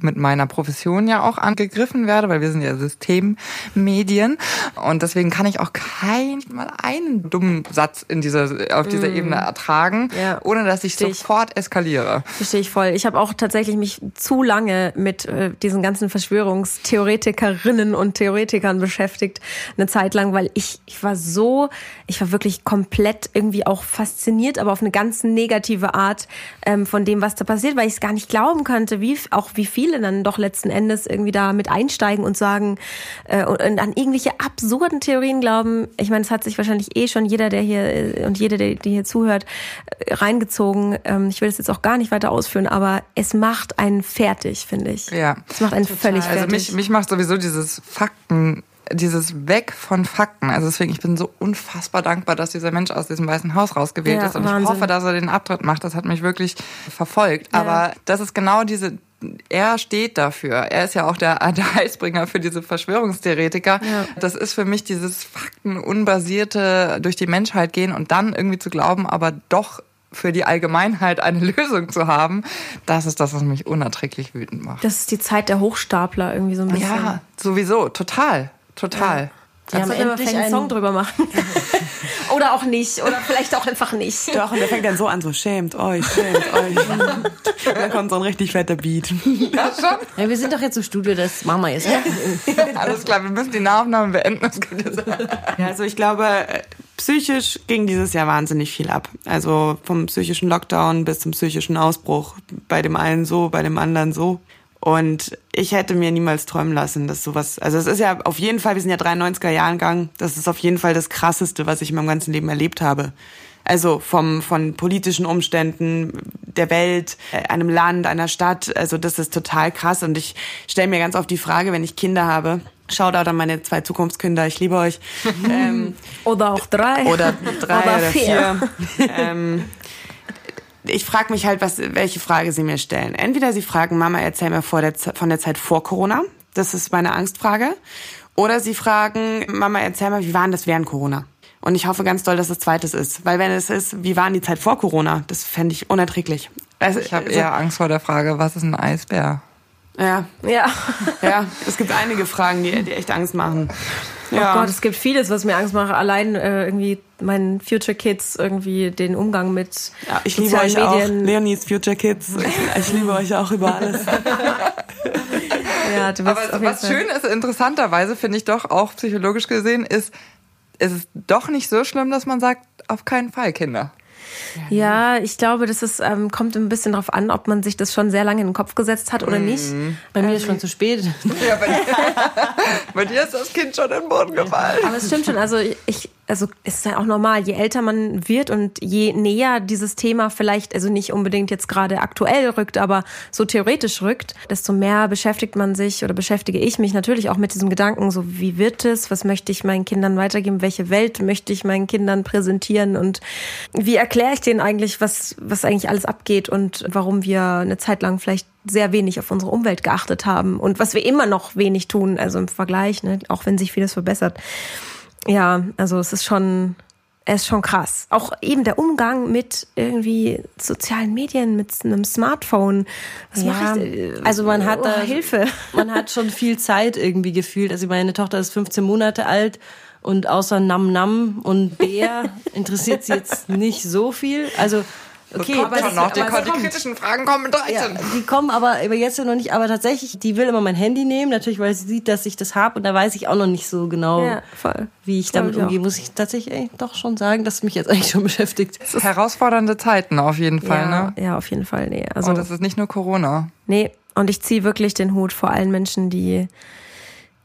mit meiner Profession ja auch angegriffen werde, weil wir sind ja Systemmedien und deswegen kann ich auch kein mal einen dummen Satz in dieser auf dieser mm. Ebene ertragen, ja. ohne dass ich Versteh sofort eskaliere. Verstehe ich voll. Ich habe auch tatsächlich mich zu lange mit äh, diesen ganzen Verschwörungstheoretikerinnen und Theoretikern beschäftigt, eine Zeit lang, weil ich ich war so, ich war wirklich komplett irgendwie auch fasziniert, aber auf eine ganz negative Art ähm, von dem, was da passiert, weil ich es gar nicht glauben konnte, wie auch wie viele dann doch letzten Endes irgendwie da mit einsteigen und sagen äh, und, und an irgendwelche absurden Theorien glauben. Ich meine, es hat sich wahrscheinlich eh schon jeder, der hier äh, und jede, der, die hier zuhört, äh, reingezogen. Ähm, ich will das jetzt auch gar nicht weiter ausführen, aber es macht einen fertig, finde ich. Ja. Es macht einen total. völlig fertig. Also mich, mich macht sowieso dieses Fakten dieses Weg von Fakten. Also deswegen, ich bin so unfassbar dankbar, dass dieser Mensch aus diesem Weißen Haus rausgewählt ja, ist. Und Wahnsinn. ich hoffe, dass er den Abtritt macht. Das hat mich wirklich verfolgt. Ja. Aber das ist genau diese, er steht dafür. Er ist ja auch der, der Heilsbringer für diese Verschwörungstheoretiker. Ja. Das ist für mich dieses faktenunbasierte durch die Menschheit gehen und dann irgendwie zu glauben, aber doch für die Allgemeinheit eine *laughs* Lösung zu haben, das ist das, was mich unerträglich wütend macht. Das ist die Zeit der Hochstapler irgendwie so ein bisschen. Ja, sowieso, total. Total. Ja. Die haben endlich einen Song drüber machen. *laughs* oder auch nicht. Oder vielleicht auch einfach nicht. Doch, und der fängt dann so an, so schämt euch, schämt euch. *laughs* und dann kommt so ein richtig fetter Beat. Ja, schon. Ja, wir sind doch jetzt im Studio, das machen wir jetzt. Ja. Alles klar, wir müssen die Nahaufnahmen beenden. ja, also ich glaube, psychisch ging dieses Jahr wahnsinnig viel ab. Also vom psychischen Lockdown bis zum psychischen Ausbruch. Bei dem einen so, bei dem anderen so. Und ich hätte mir niemals träumen lassen, dass sowas, also es ist ja auf jeden Fall, wir sind ja 93er Jahrgang, das ist auf jeden Fall das krasseste, was ich in meinem ganzen Leben erlebt habe. Also vom, von politischen Umständen der Welt, äh, einem Land, einer Stadt, also das ist total krass und ich stelle mir ganz oft die Frage, wenn ich Kinder habe, Shoutout an meine zwei Zukunftskinder, ich liebe euch. *laughs* ähm, oder auch drei. Oder drei oder, oder vier. ähm, ich frage mich halt, was, welche Frage sie mir stellen. Entweder sie fragen, Mama, erzähl mir vor der, von der Zeit vor Corona. Das ist meine Angstfrage. Oder sie fragen, Mama, erzähl mal, wie war denn das während Corona? Und ich hoffe ganz doll, dass es zweites ist. Weil wenn es ist, wie war denn die Zeit vor Corona? Das fände ich unerträglich. Also, ich habe also, eher Angst vor der Frage, was ist ein Eisbär? Ja. Ja. ja, es gibt einige Fragen, die, die echt Angst machen. Oh ja. Oh Gott, es gibt vieles, was mir Angst macht. Allein äh, irgendwie meinen Future Kids irgendwie den Umgang mit ja, ich liebe euch Medien. auch. Leonies Future Kids. *laughs* Ich, ich liebe euch auch über alles. ja, du bist Aber was schön ist, interessanterweise finde ich doch auch psychologisch gesehen, ist, ist es doch nicht so schlimm, dass man sagt, auf keinen Fall Kinder. Ja, ich glaube, das ist, ähm, kommt ein bisschen darauf an, ob man sich das schon sehr lange in den Kopf gesetzt hat oder nicht. Mhm. Bei mir ist schon zu spät. Ja, bei, dir, *laughs* bei dir ist das Kind schon in den Boden gefallen. Aber es stimmt schon. Also ich, also ist ja auch normal, je älter man wird und je näher dieses Thema vielleicht, also nicht unbedingt jetzt gerade aktuell rückt, aber so theoretisch rückt, desto mehr beschäftigt man sich oder beschäftige ich mich natürlich auch mit diesem Gedanken, so wie wird es, was möchte ich meinen Kindern weitergeben, welche Welt möchte ich meinen Kindern präsentieren und wie erkläre ich denen eigentlich, was, was eigentlich alles abgeht und warum wir eine Zeit lang vielleicht sehr wenig auf unsere Umwelt geachtet haben und was wir immer noch wenig tun, also im Vergleich, ne, auch wenn sich vieles verbessert. Ja, also es ist schon, es ist schon krass. Auch eben der Umgang mit irgendwie sozialen Medien, mit einem Smartphone. Was ja, mache ich? Also man hat oh, da Hilfe. *laughs* Man hat schon viel Zeit irgendwie gefühlt. Also meine Tochter ist 15 Monate alt und außer Nam Nam und Bär *laughs* interessiert sie jetzt nicht so viel. Also Okay, kommt aber schon noch. Die, die kritischen Fragen kommen in 13. Ja, die kommen aber, aber jetzt ja noch nicht. Aber tatsächlich, die will immer mein Handy nehmen, natürlich, weil sie sieht, dass ich das habe. Und da weiß ich auch noch nicht so genau, ja, wie ich damit umgehe. Muss ich tatsächlich ey, doch schon sagen, dass es mich jetzt *laughs* eigentlich schon beschäftigt. Es ist herausfordernde Zeiten auf jeden Fall, ja, ne? Ja, auf jeden Fall. Nee, also, und das ist nicht nur Corona. Nee, und ich ziehe wirklich den Hut vor allen Menschen, die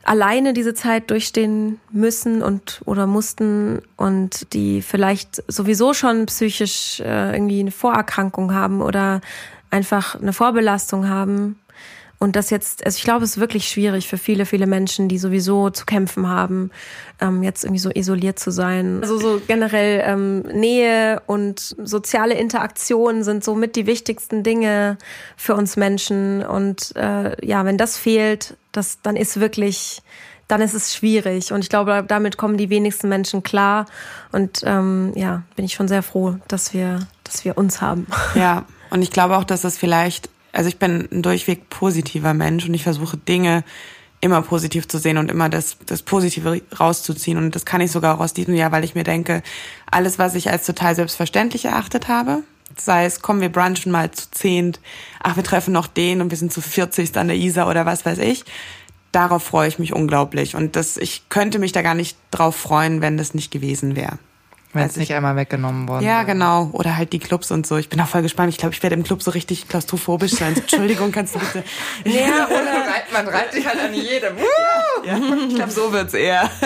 alleine diese Zeit durchstehen müssen und oder mussten und die vielleicht sowieso schon psychisch äh, irgendwie eine Vorerkrankung haben oder einfach eine Vorbelastung haben und das jetzt, also ich glaube, es ist wirklich schwierig für viele, viele Menschen, die sowieso zu kämpfen haben, ähm, jetzt irgendwie so isoliert zu sein. Also so generell ähm, Nähe und soziale Interaktion sind somit die wichtigsten Dinge für uns Menschen. Und äh, ja, wenn das fehlt, das, dann ist wirklich, dann ist es schwierig. Und ich glaube, damit kommen die wenigsten Menschen klar. Und ähm, ja, bin ich schon sehr froh, dass wir, dass wir uns haben. Ja, und ich glaube auch, dass das vielleicht also ich bin ein durchweg positiver Mensch und ich versuche Dinge immer positiv zu sehen und immer das, das Positive rauszuziehen. Und das kann ich sogar auch aus diesem Jahr, weil ich mir denke, alles, was ich als total selbstverständlich erachtet habe, sei es, kommen wir brunchen mal zu zehnt, ach, wir treffen noch den und wir sind zu 40 an der Isar oder was weiß ich. Darauf freue ich mich unglaublich. Und das, ich könnte mich da gar nicht drauf freuen, wenn das nicht gewesen wäre. Wenn es nicht einmal weggenommen worden Ja, genau. Oder halt die Clubs und so. Ich bin auch voll gespannt. Ich glaube, ich werde im Club so richtig klaustrophobisch sein. *laughs* Entschuldigung, kannst du bitte. Ja, oder *laughs* man reibt sich halt an jedem. Ja, ich glaube, so wird's eher. *laughs*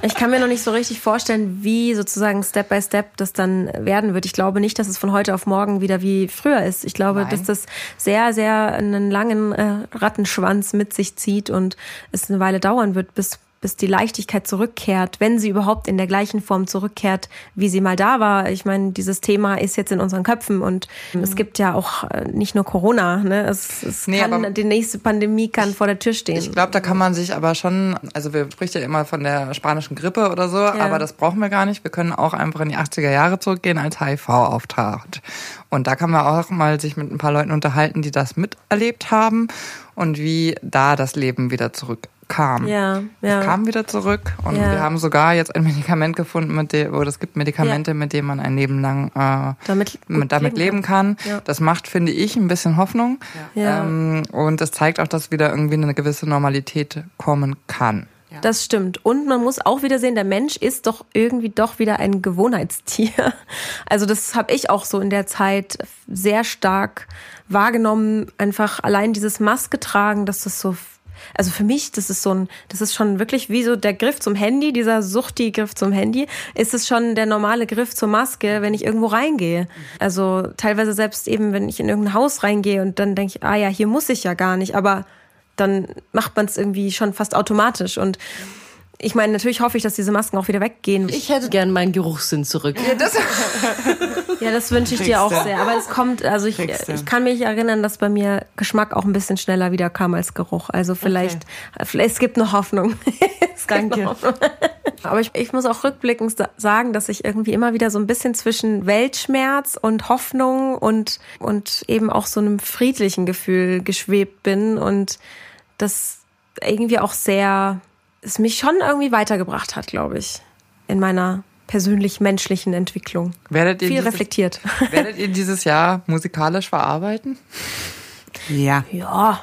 Ich kann mir noch nicht so richtig vorstellen, wie sozusagen Step by Step das dann werden wird. Ich glaube nicht, dass es von heute auf morgen wieder wie früher ist. Ich glaube, Nein. dass das sehr, sehr einen langen äh, Rattenschwanz mit sich zieht und es eine Weile dauern wird, bis bis die Leichtigkeit zurückkehrt, wenn sie überhaupt in der gleichen Form zurückkehrt, wie sie mal da war. Ich meine, dieses Thema ist jetzt in unseren Köpfen und mhm. es gibt ja auch äh, nicht nur Corona. Ne? Es, es nee, kann, die nächste Pandemie kann vor der Tür stehen. Ich glaube, da kann man sich aber schon, also wir sprechen ja immer von der spanischen Grippe oder so, ja. aber das brauchen wir gar nicht. Wir können auch einfach in die 80er Jahre zurückgehen, als HIV auftrat. Und da kann man auch mal sich mit ein paar Leuten unterhalten, die das miterlebt haben und wie da das Leben wieder zurück kam. Ja, ja. Es kam wieder zurück und ja. wir haben sogar jetzt ein *laughs* Medikament gefunden, mit dem, oder es gibt Medikamente, ja. mit denen man ein Leben lang äh, damit, damit leben kann. kann. Ja. Das macht, finde ich, ein bisschen Hoffnung. Ja. Ähm, und es zeigt auch, dass wieder irgendwie eine gewisse Normalität kommen kann. Ja. Das stimmt. Und man muss auch wieder sehen, der Mensch ist doch irgendwie doch wieder ein Gewohnheitstier. *laughs* Also das habe ich auch so in der Zeit sehr stark wahrgenommen. Einfach allein dieses Maske tragen, dass das so also für mich, das ist so ein, das ist schon wirklich wie so der Griff zum Handy, dieser Suchti-Griff zum Handy, ist es schon der normale Griff zur Maske, wenn ich irgendwo reingehe. Also teilweise selbst eben, wenn ich in irgendein Haus reingehe und dann denke ich, ah ja, hier muss ich ja gar nicht, aber dann macht man es irgendwie schon fast automatisch. Und ich meine, natürlich hoffe ich, dass diese Masken auch wieder weggehen. Ich hätte gern meinen Geruchssinn zurück. Ja, das, *laughs* Ja, das wünsche ich dir auch sehr. Aber es kommt, also ich, ich kann mich erinnern, dass bei mir Geschmack auch ein bisschen schneller wieder kam als Geruch. Also vielleicht, vielleicht es gibt noch Hoffnung. *laughs* es gibt Danke. noch Hoffnung. Aber ich, ich muss auch rückblickend sa- sagen, dass ich irgendwie immer wieder so ein bisschen zwischen Weltschmerz und Hoffnung und, und eben auch so einem friedlichen Gefühl geschwebt bin und das irgendwie auch sehr, es mich schon irgendwie weitergebracht hat, glaube ich, in meiner persönlich-menschlichen Entwicklung. werdet, ihr Viel dieses, reflektiert. *laughs* werdet ihr dieses Jahr musikalisch verarbeiten? Ja. Ja,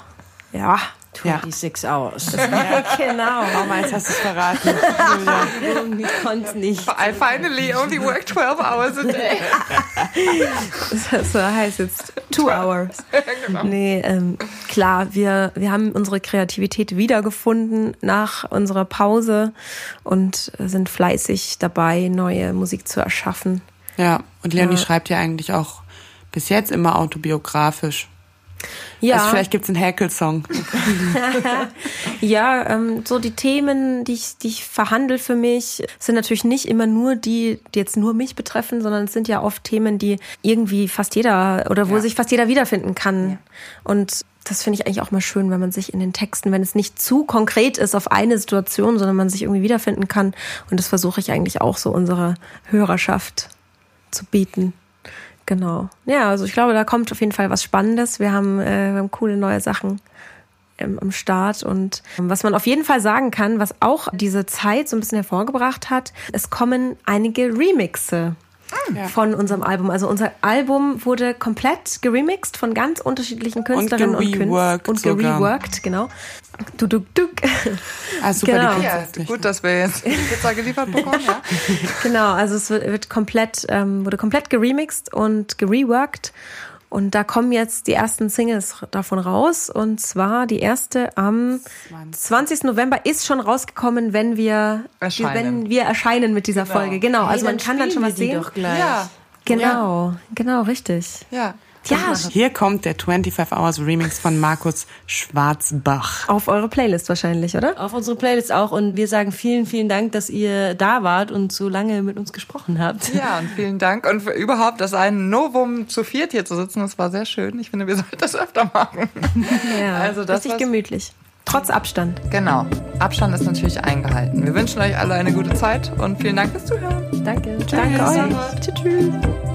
ja. Ja. 26 Hours. *laughs* Genau. Mama, jetzt hast du es verraten. *laughs* Ich konnte es nicht. I finally only work 12 hours a day. *laughs* So heißt jetzt two hours. Nee, ähm, klar, wir, wir haben unsere Kreativität wiedergefunden nach unserer Pause und sind fleißig dabei, neue Musik zu erschaffen. Ja, und Leonie Ja. schreibt ja eigentlich auch bis jetzt immer autobiografisch. Ja, Also vielleicht gibt's einen Häkel-Song. *laughs* ja, ähm, so die Themen, die ich, die ich verhandle für mich, sind natürlich nicht immer nur die, die jetzt nur mich betreffen, sondern es sind ja oft Themen, die irgendwie fast jeder oder wo Ja. sich fast jeder wiederfinden kann. Und das finde ich eigentlich auch mal schön, wenn man sich in den Texten, wenn es nicht zu konkret ist auf eine Situation, sondern man sich irgendwie wiederfinden kann. Und das versuche ich eigentlich auch so unserer Hörerschaft zu bieten. Genau. Ja, also ich glaube, da kommt auf jeden Fall was Spannendes. Wir haben, äh, wir haben coole neue Sachen ähm, am Start. Und ähm, was man auf jeden Fall sagen kann, was auch diese Zeit so ein bisschen hervorgebracht hat, es kommen einige Remixe. Ja. Von unserem Album. Also unser Album wurde komplett geremixed von ganz unterschiedlichen Künstlerinnen und, Künstlern. gereworked Und sogar. gereworked, genau. Du, du, du. Ah, super, Genau. Ja, gut, dass wir jetzt Pizza geliefert bekommen. Ja. *laughs* Genau, also es wird, wird komplett, ähm, wurde komplett geremixed und gereworked. Und da kommen jetzt die ersten Singles davon raus. Und zwar die erste am 20. November ist schon rausgekommen, wenn wir Erscheinen. wenn wir erscheinen mit dieser Folge. Genau, also Hey, man kann dann schon was sehen. Doch gleich. Ja, Genau, genau, richtig. ja. Ja, Hier kommt der 25 Hours Remix von Markus Schwarzbach. auf eure Playlist wahrscheinlich, oder? Auf unsere Playlist auch. Und wir sagen vielen, vielen Dank, dass ihr da wart und so lange mit uns gesprochen habt. Ja, und vielen Dank. Und für überhaupt, das ein Novum zu viert hier zu sitzen, das war sehr schön. Ich finde, wir sollten das öfter machen. *laughs* Ja, Also das richtig gemütlich. Trotz Abstand. Genau. Abstand ist natürlich eingehalten. Wir wünschen euch alle eine gute Zeit und vielen Dank fürs Zuhören. Danke. Danke euch. Tschüss. tschüss.